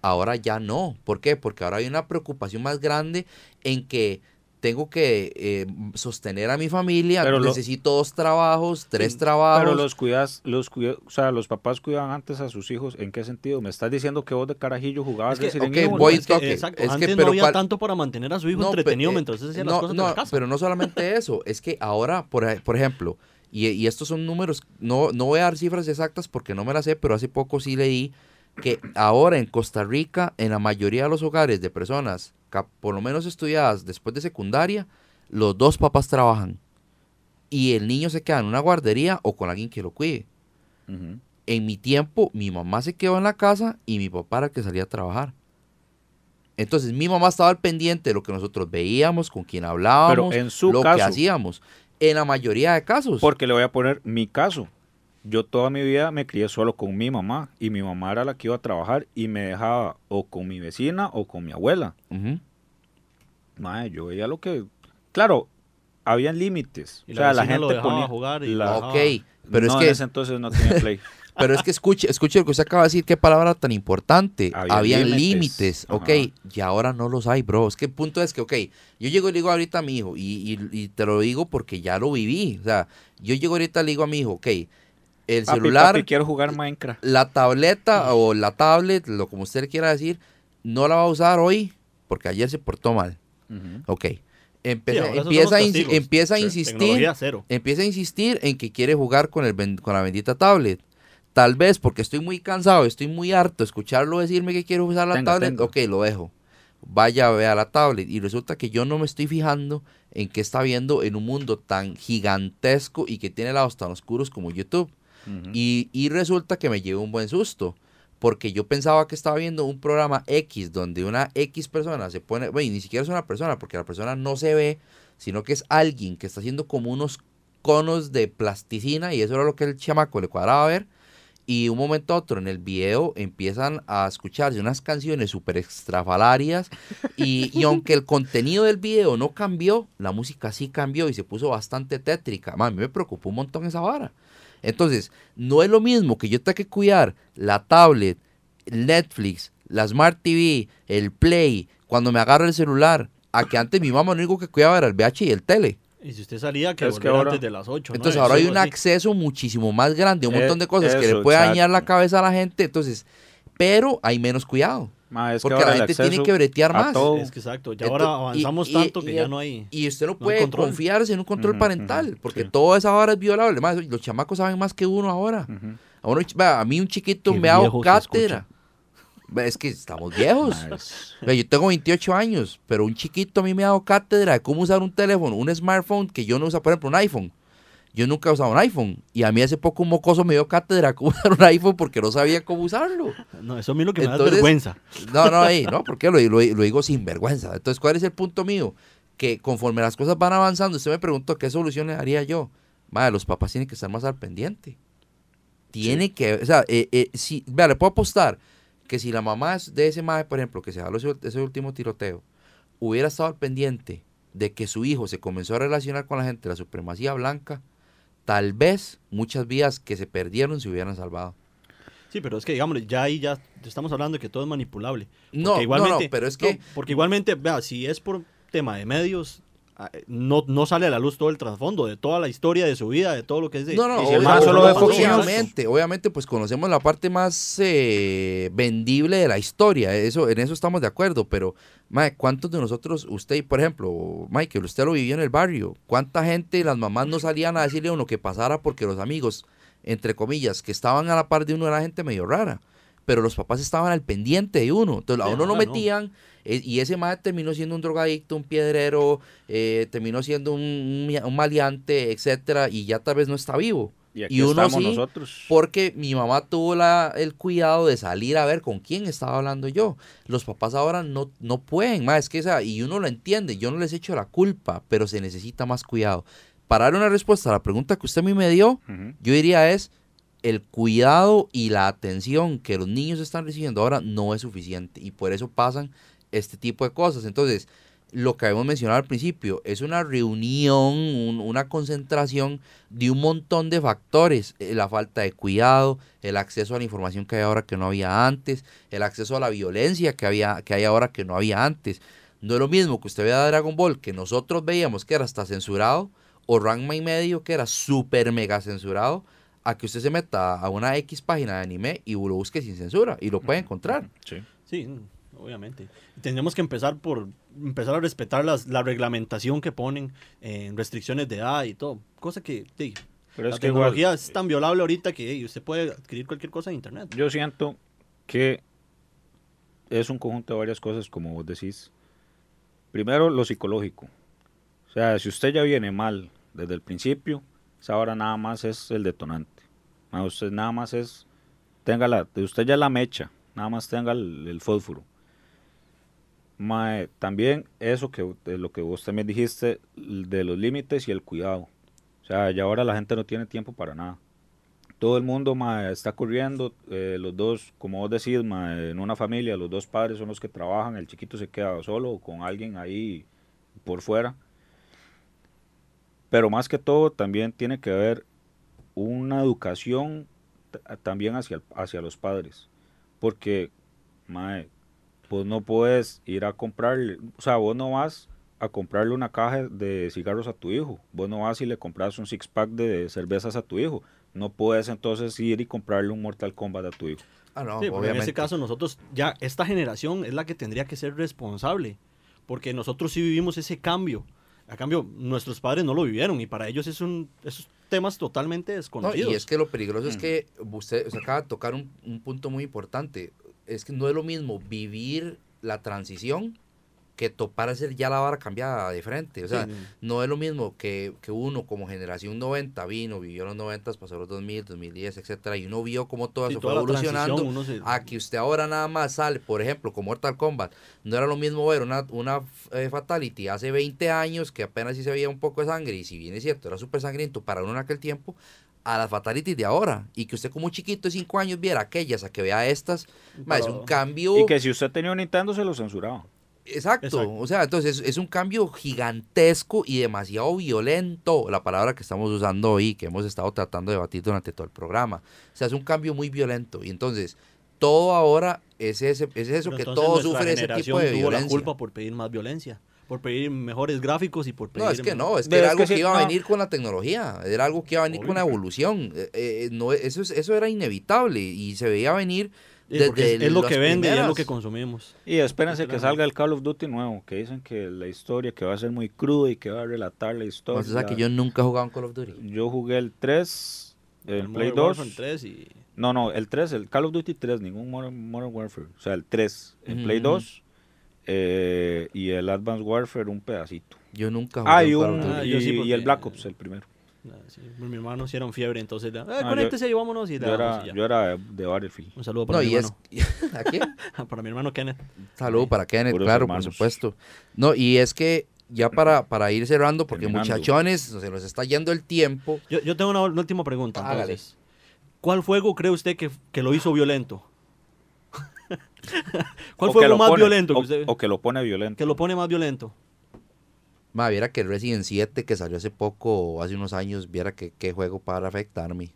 Ahora ya no. ¿Por qué? Porque ahora hay una preocupación más grande en que tengo que eh, sostener a mi familia, Pero lo- necesito dos trabajos, tres trabajos. Pero los cuidas, los cuida- o sea, los papás cuidaban antes a sus hijos, ¿en qué sentido? ¿Me estás diciendo que vos de carajillo jugabas Es que, Resident ok, Evil? voy- es que, ok, exacto, es que, pero no había tanto para mantener a su hijo No, entretenido pe- eh, mientras hacía las no, cosas no, de la casa. Pero no solamente eso, es que ahora, por, por ejemplo, y, y estos son números, no, no voy a dar cifras exactas porque no me las sé, pero hace poco sí leí que ahora en Costa Rica, en la mayoría de los hogares de personas, por lo menos estudiadas después de secundaria, los dos papás trabajan. Y el niño se queda en una guardería o con alguien que lo cuide. En mi tiempo, mi mamá se quedó en la casa y mi papá era el que salía a trabajar. Entonces, mi mamá estaba al pendiente de lo que nosotros veíamos, con quién hablábamos, en su lo que hacíamos. En la mayoría de casos. Porque le voy a poner mi caso. Yo toda mi vida me crié solo con mi mamá y mi mamá era la que iba a trabajar y me dejaba o con mi vecina o con mi abuela. Ujú. Mae, yo veía lo que... Claro, habían límites. Y o sea, la vecina lo gente dejaba ponía... jugar y la- Ok, pero no, es en que, ese entonces no tenía play. pero es que escuche, escuche lo que usted acaba de decir, qué palabra tan importante. Había Habían límites, límites, ok, y ahora no los hay, bro. Es que el punto es que, ok, yo llego y le digo ahorita a mi hijo, y, y- y te lo digo porque ya lo viví. O sea, yo llego ahorita y le digo a mi hijo, ok, el Papi, celular, papi, quiero jugar Minecraft. la tableta o la tablet, lo como usted quiera decir, no la va a usar hoy porque ayer se portó mal. Ujú. Ok. Sí, empieza, a empieza insistir empieza a insistir en que quiere jugar con, el, ben- con la bendita tablet. Tal vez porque estoy muy cansado, estoy muy harto de escucharlo decirme que quiero usar la Tenga, tablet. tenga. Ok, lo dejo. Vaya, vea la tablet. Y resulta que yo no me estoy fijando en qué está viendo en un mundo tan gigantesco y que tiene lados tan oscuros como YouTube. Y, y resulta que me llevé un buen susto. Porque yo pensaba que estaba viendo un programa X donde una X persona se pone, bueno, ni siquiera es una persona, porque la persona no se ve, sino que es alguien que está haciendo como unos conos de plasticina y eso era lo que el chamaco le cuadraba a ver. Y un momento a otro en el video empiezan a escucharse unas canciones súper extrafalarias y, y aunque el contenido del video no cambió, la música sí cambió y se puso bastante tétrica. Ma, A mí me preocupó un montón esa vara. Entonces, no es lo mismo que yo tenga que cuidar la tablet, el Netflix, la Smart TV, el Play, cuando me agarro el celular a que antes mi mamá lo único que cuidaba era el VH y el tele. Y si usted salía, que Es que ahora- antes de las 8. Entonces ahora hay un acceso acceso muchísimo más grande, un montón de cosas que le puede dañar la cabeza a la gente. Entonces, pero hay menos cuidado. Ma, es que Porque ahora la gente tiene que bretear más. todo- Es que exacto, ya ahora avanzamos y- tanto y- que y- ya no hay... Y usted no puede control. confiarse en un control parental, porque sí. toda esa hora es violable. Además, los chamacos saben más que uno ahora. A, uno- vea, a mí un chiquito Qué me ha dado viejo se cátedra. Es que estamos viejos. Yo tengo 28 años, pero un chiquito a mí me ha dado cátedra de cómo usar un teléfono, un smartphone que yo no uso, por ejemplo, un iPhone. Yo nunca he usado un iPhone. Y a mí hace poco un mocoso me dio cátedra cómo usar un iPhone porque no sabía cómo usarlo. No, eso a mí lo que me da Entonces- vergüenza. No, no, ey, no, porque lo, lo- lo digo sin vergüenza. Entonces, ¿cuál es el punto mío? Que conforme las cosas van avanzando, usted me preguntó qué solución le daría yo. Madre, los papás tienen que estar más al pendiente. Tiene que, o sea, eh, eh, si, vea, le puedo apostar que si la mamá de ese madre, por ejemplo, que se jaló ese, ese último tiroteo, hubiera estado al pendiente de que su hijo se comenzó a relacionar con la gente de la supremacía blanca, tal vez muchas vidas que se perdieron se hubieran salvado. Sí, pero es que, digamos, ya ahí ya estamos hablando de que todo es manipulable. No, no, no, pero es que... no, porque igualmente, vea, si es por tema de medios, no, no sale a la luz todo el trasfondo de toda la historia de su vida, de todo lo que es de... No, no, solo obviamente, obviamente, pues conocemos la parte más eh, vendible de la historia, eso, en eso estamos de acuerdo, pero, Mike, ¿cuántos de nosotros, usted, por ejemplo, Michael, usted lo vivió en el barrio, cuánta gente, las mamás no salían a decirle a uno que pasara porque los amigos, entre comillas, que estaban a la par de uno era gente medio rara, pero los papás estaban al pendiente de uno, entonces a uno lo ahora no. metían eh, y ese madre terminó siendo un drogadicto, un piedrero, eh, terminó siendo un, un, un maleante, etcétera, y ya tal vez no está vivo. Y aquí Y uno estamos sí, nosotros. Porque mi mamá tuvo la, el cuidado de salir a ver con quién estaba hablando yo. Los papás ahora no, no pueden, más es que esa, y uno lo entiende, yo no les echo la culpa, pero se necesita más cuidado. Para dar una respuesta a la pregunta que usted a mí me dio, yo diría es el cuidado y la atención que los niños están recibiendo ahora no es suficiente y por eso pasan este tipo de cosas. Entonces, lo que habíamos mencionado al principio es una reunión, un- una concentración de un montón de factores. Eh, La falta de cuidado, el acceso a la información que hay ahora que no había antes, el acceso a la violencia que, había, que hay ahora que no había antes. No es lo mismo que usted vea Dragon Ball, que nosotros veíamos que era hasta censurado, o Ranma y medio, que era súper mega censurado, a que usted se meta a una X página de anime y lo busque sin censura y lo puede encontrar. Sí. Sí, obviamente. Tendríamos que empezar por empezar a respetar las, la reglamentación que ponen en restricciones de edad y todo. Cosa que, sí, Pero la es que igual, tecnología es tan violable ahorita que ey, usted puede adquirir cualquier cosa en internet. yo siento que es un conjunto de varias cosas, como vos decís. Primero, lo psicológico. O sea, si usted ya viene mal desde el principio, esa hora nada más es el detonante. Ma, usted nada más es, tenga la, usted ya la mecha, nada más tenga el, fósforo. También eso que lo que vos también dijiste, de los límites y el cuidado. O sea, ya ahora la gente no tiene tiempo para nada. Todo el mundo está corriendo, eh, los dos, como vos decís, en una familia, los dos padres son los que trabajan, el chiquito se queda solo o con alguien ahí por fuera. Pero más que todo también tiene que haber una educación t- también hacia, el- hacia los padres. Porque, mae, vos no puedes ir a comprarle, o sea, vos no vas a comprarle una caja de cigarros a tu hijo, vos no vas y le compras un six pack de cervezas a tu hijo, no puedes entonces ir y comprarle un Mortal Kombat a tu hijo. Ah, no, Sí, porque en ese caso nosotros, ya esta generación es la que tendría que ser responsable, porque nosotros sí vivimos ese cambio. A cambio, nuestros padres no lo vivieron y para ellos es un, esos temas totalmente No, desconocidos. y es que lo peligroso es que usted, usted acaba de tocar un, un punto muy importante. Es que no es lo mismo vivir la transición que topar a ser ya la vara cambiada de frente. O sea, Sí. no es lo mismo que, que uno como generación 90 vino, vivió los 90, pasó los 2000, 2010, etcétera, y uno vio cómo todo Sí, eso fue evolucionando se- a que usted ahora nada más sale, por ejemplo, con Mortal Kombat. No era lo mismo ver una, una eh, Fatality hace 20 años que apenas sí se veía un poco de sangre y si bien es cierto, era súper sangriento para uno en aquel tiempo, a las Fatalities de ahora. Y que usted como chiquito de 5 años viera aquellas, a que vea estas, ma, es un cambio... Y que si usted tenía un Nintendo se lo censuraba. Exacto. Exacto. O sea, entonces es un cambio gigantesco y demasiado violento, la palabra que estamos usando hoy, que hemos estado tratando de debatir durante todo el programa. O sea, es un cambio muy violento. Y entonces, todo ahora es, ese, es eso, Pero que todo sufre ese tipo de tuvo la violencia. culpa por pedir más violencia. por pedir mejores gráficos y por pedir... No, es que no, es que era algo que iba a no. venir con la tecnología, era algo que iba a venir con la evolución. eh, eh, no, eso, es- eso era inevitable y se veía venir desde es, es lo que vende y es lo primeras. que consumimos. Y espérense que salga el Call of Duty nuevo, que dicen que la historia que va a ser muy cruda y que va a relatar la historia. O sea, que yo nunca he jugado en Call of Duty. Yo jugué el 3, el, El Play Modern 2. Warfare 3 y... No, no, el 3, el Call of Duty 3, ningún Modern, Modern Warfare. O sea, el 3, el Ujú, Play ujú. 2 eh, y el Advanced Warfare un pedacito. Yo nunca jugué Ah, en y, Call of un, Duty. Ah, y, yo sí, y porque- el Black Ops, el primero. Ah, sí, mi hermano hicieron fiebre, entonces, ah, yo- conéctese y vámonos y Yo era, y ya. yo era de, Battlefield. Un saludo para No, mi y es... hermano. ¿A quién? para mi hermano Kenneth. Saludo para Kenneth, Puros claro, hermanos. por supuesto. No, y es que ya para, para ir cerrando, porque Terminando. muchachones, se nos está yendo el tiempo. Yo, yo tengo una, una última pregunta. Entonces. ¿Cuál juego cree usted que, que lo hizo violento? ¿Cuál O fue lo lo más pone- violento que, O, usted- o que lo pone violento. que lo pone más violento? Ma, viera que el Resident 7 que salió hace poco, hace unos años, viera que qué juego para afectarme.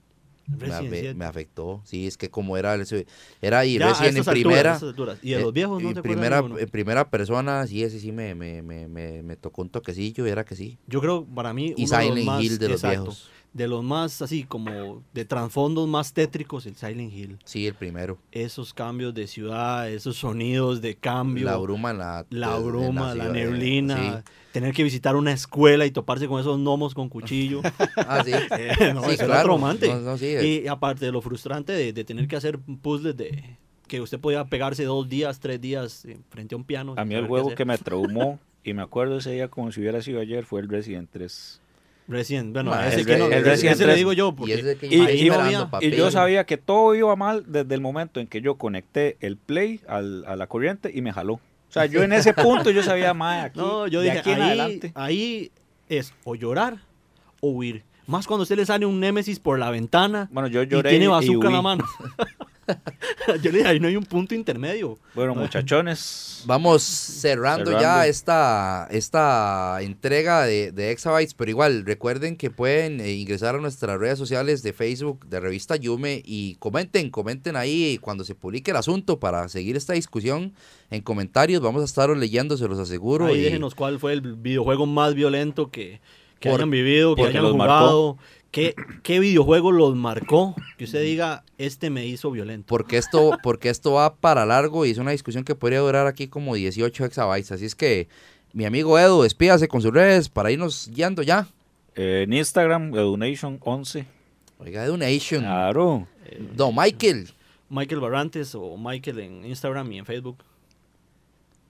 Me, Resident afe- 7. me afectó. Sí, es que como era, ese- era y Ya, Resident en alturas, primera. alturas. Y de eh, los viejos no y te primera, en primera persona, sí, ese sí me, me, me, me, me tocó un toquecillo, era que sí. Yo creo, para mí, Y uno de los Silent más, Hill de los viejos. De los más así como de trasfondos más tétricos, el Silent Hill. Sí, el primero. Esos cambios de ciudad, esos sonidos de cambio. La bruma la... la bruma, la, neblina, tener que visitar una escuela y toparse con esos gnomos con cuchillo. sí. Ah, sí. Eh, no, Sí, eso era claro. traumante. No, no, sí. Y aparte de lo frustrante de, de tener que hacer puzzles de que usted podía pegarse dos días, tres días eh, frente a un piano. A mí el juego que me traumó y me acuerdo ese día como si hubiera sido ayer fue el Resident 3. Resident, bueno, Ma, ese, el que no, el ese- le 3. digo yo, Y porque ese que Y- ahí y- y- papi. Y yo sabía que todo iba mal desde el momento en que yo conecté el play al- a la corriente y me jaló. O sea, yo en ese punto yo sabía más aquí, no, yo dije, aquí en ahí, adelante. ahí es o llorar o huir. Más cuando usted le sale un Némesis por la ventana Bueno, yo y lloré tiene y bazooka en la mano. yo le dije, ahí no hay un punto intermedio. Bueno, muchachones, Vamos cerrando, Cerrando. ya esta, esta entrega de, de Exabytes, pero igual recuerden que pueden eh, ingresar a nuestras redes sociales de Facebook de Revista Yume y comenten, comenten ahí cuando se publique el asunto para seguir esta discusión en comentarios. Vamos a estar leyendo, se los aseguro. Ahí y- déjenos cuál fue el videojuego más violento que, que Por- hayan vivido, que hayan jugado. ¿Qué, ¿Qué videojuego los marcó? Que usted diga, este me hizo violento. porque esto, porque esto va para largo y es una discusión que podría durar aquí como 18 exabytes. Así es que, mi amigo Edu, despídase con sus redes para irnos guiando ya. eh, en Instagram, Edunation11. Oiga, Edu Nation. Claro. No, Michael. Michael Barrantes o Michael en Instagram y en Facebook.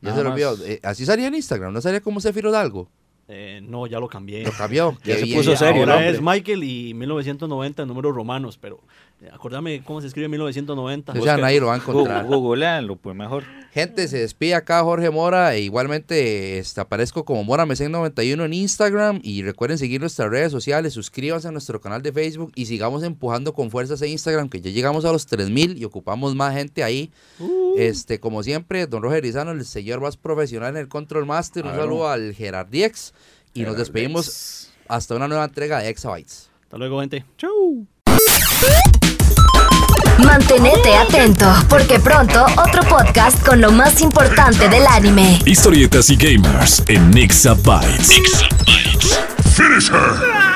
Ya se lo olvidó. Eh, así salía en Instagram, no salía como Cefiro Dalgo. Eh, no, ya lo cambié. Lo cambió. Ya se puso serio, Ahora es Michael y 1990 en números romanos, pero acordame cómo se escribe 1990. O sea, nadie lo va a encontrar. Google, googleanlo, pues mejor. Gente, se despide acá Jorge Mora. E igualmente este, aparezco como Mora Mecen 91 en Instagram. Y recuerden seguir nuestras redes sociales. Suscríbanse a nuestro canal de Facebook. Y sigamos empujando con fuerzas en Instagram. Que ya llegamos a los 3000 y ocupamos más gente ahí. Este, como siempre, don Roger Izano, el señor más profesional en el Control Master. Un saludo al Gerardiex. Y nos despedimos hasta una nueva entrega de Exabytes. Hasta luego, gente. Mantenete atento, porque pronto otro podcast con lo más importante del anime. Historietas y gamers en Nixabytes. Finish her!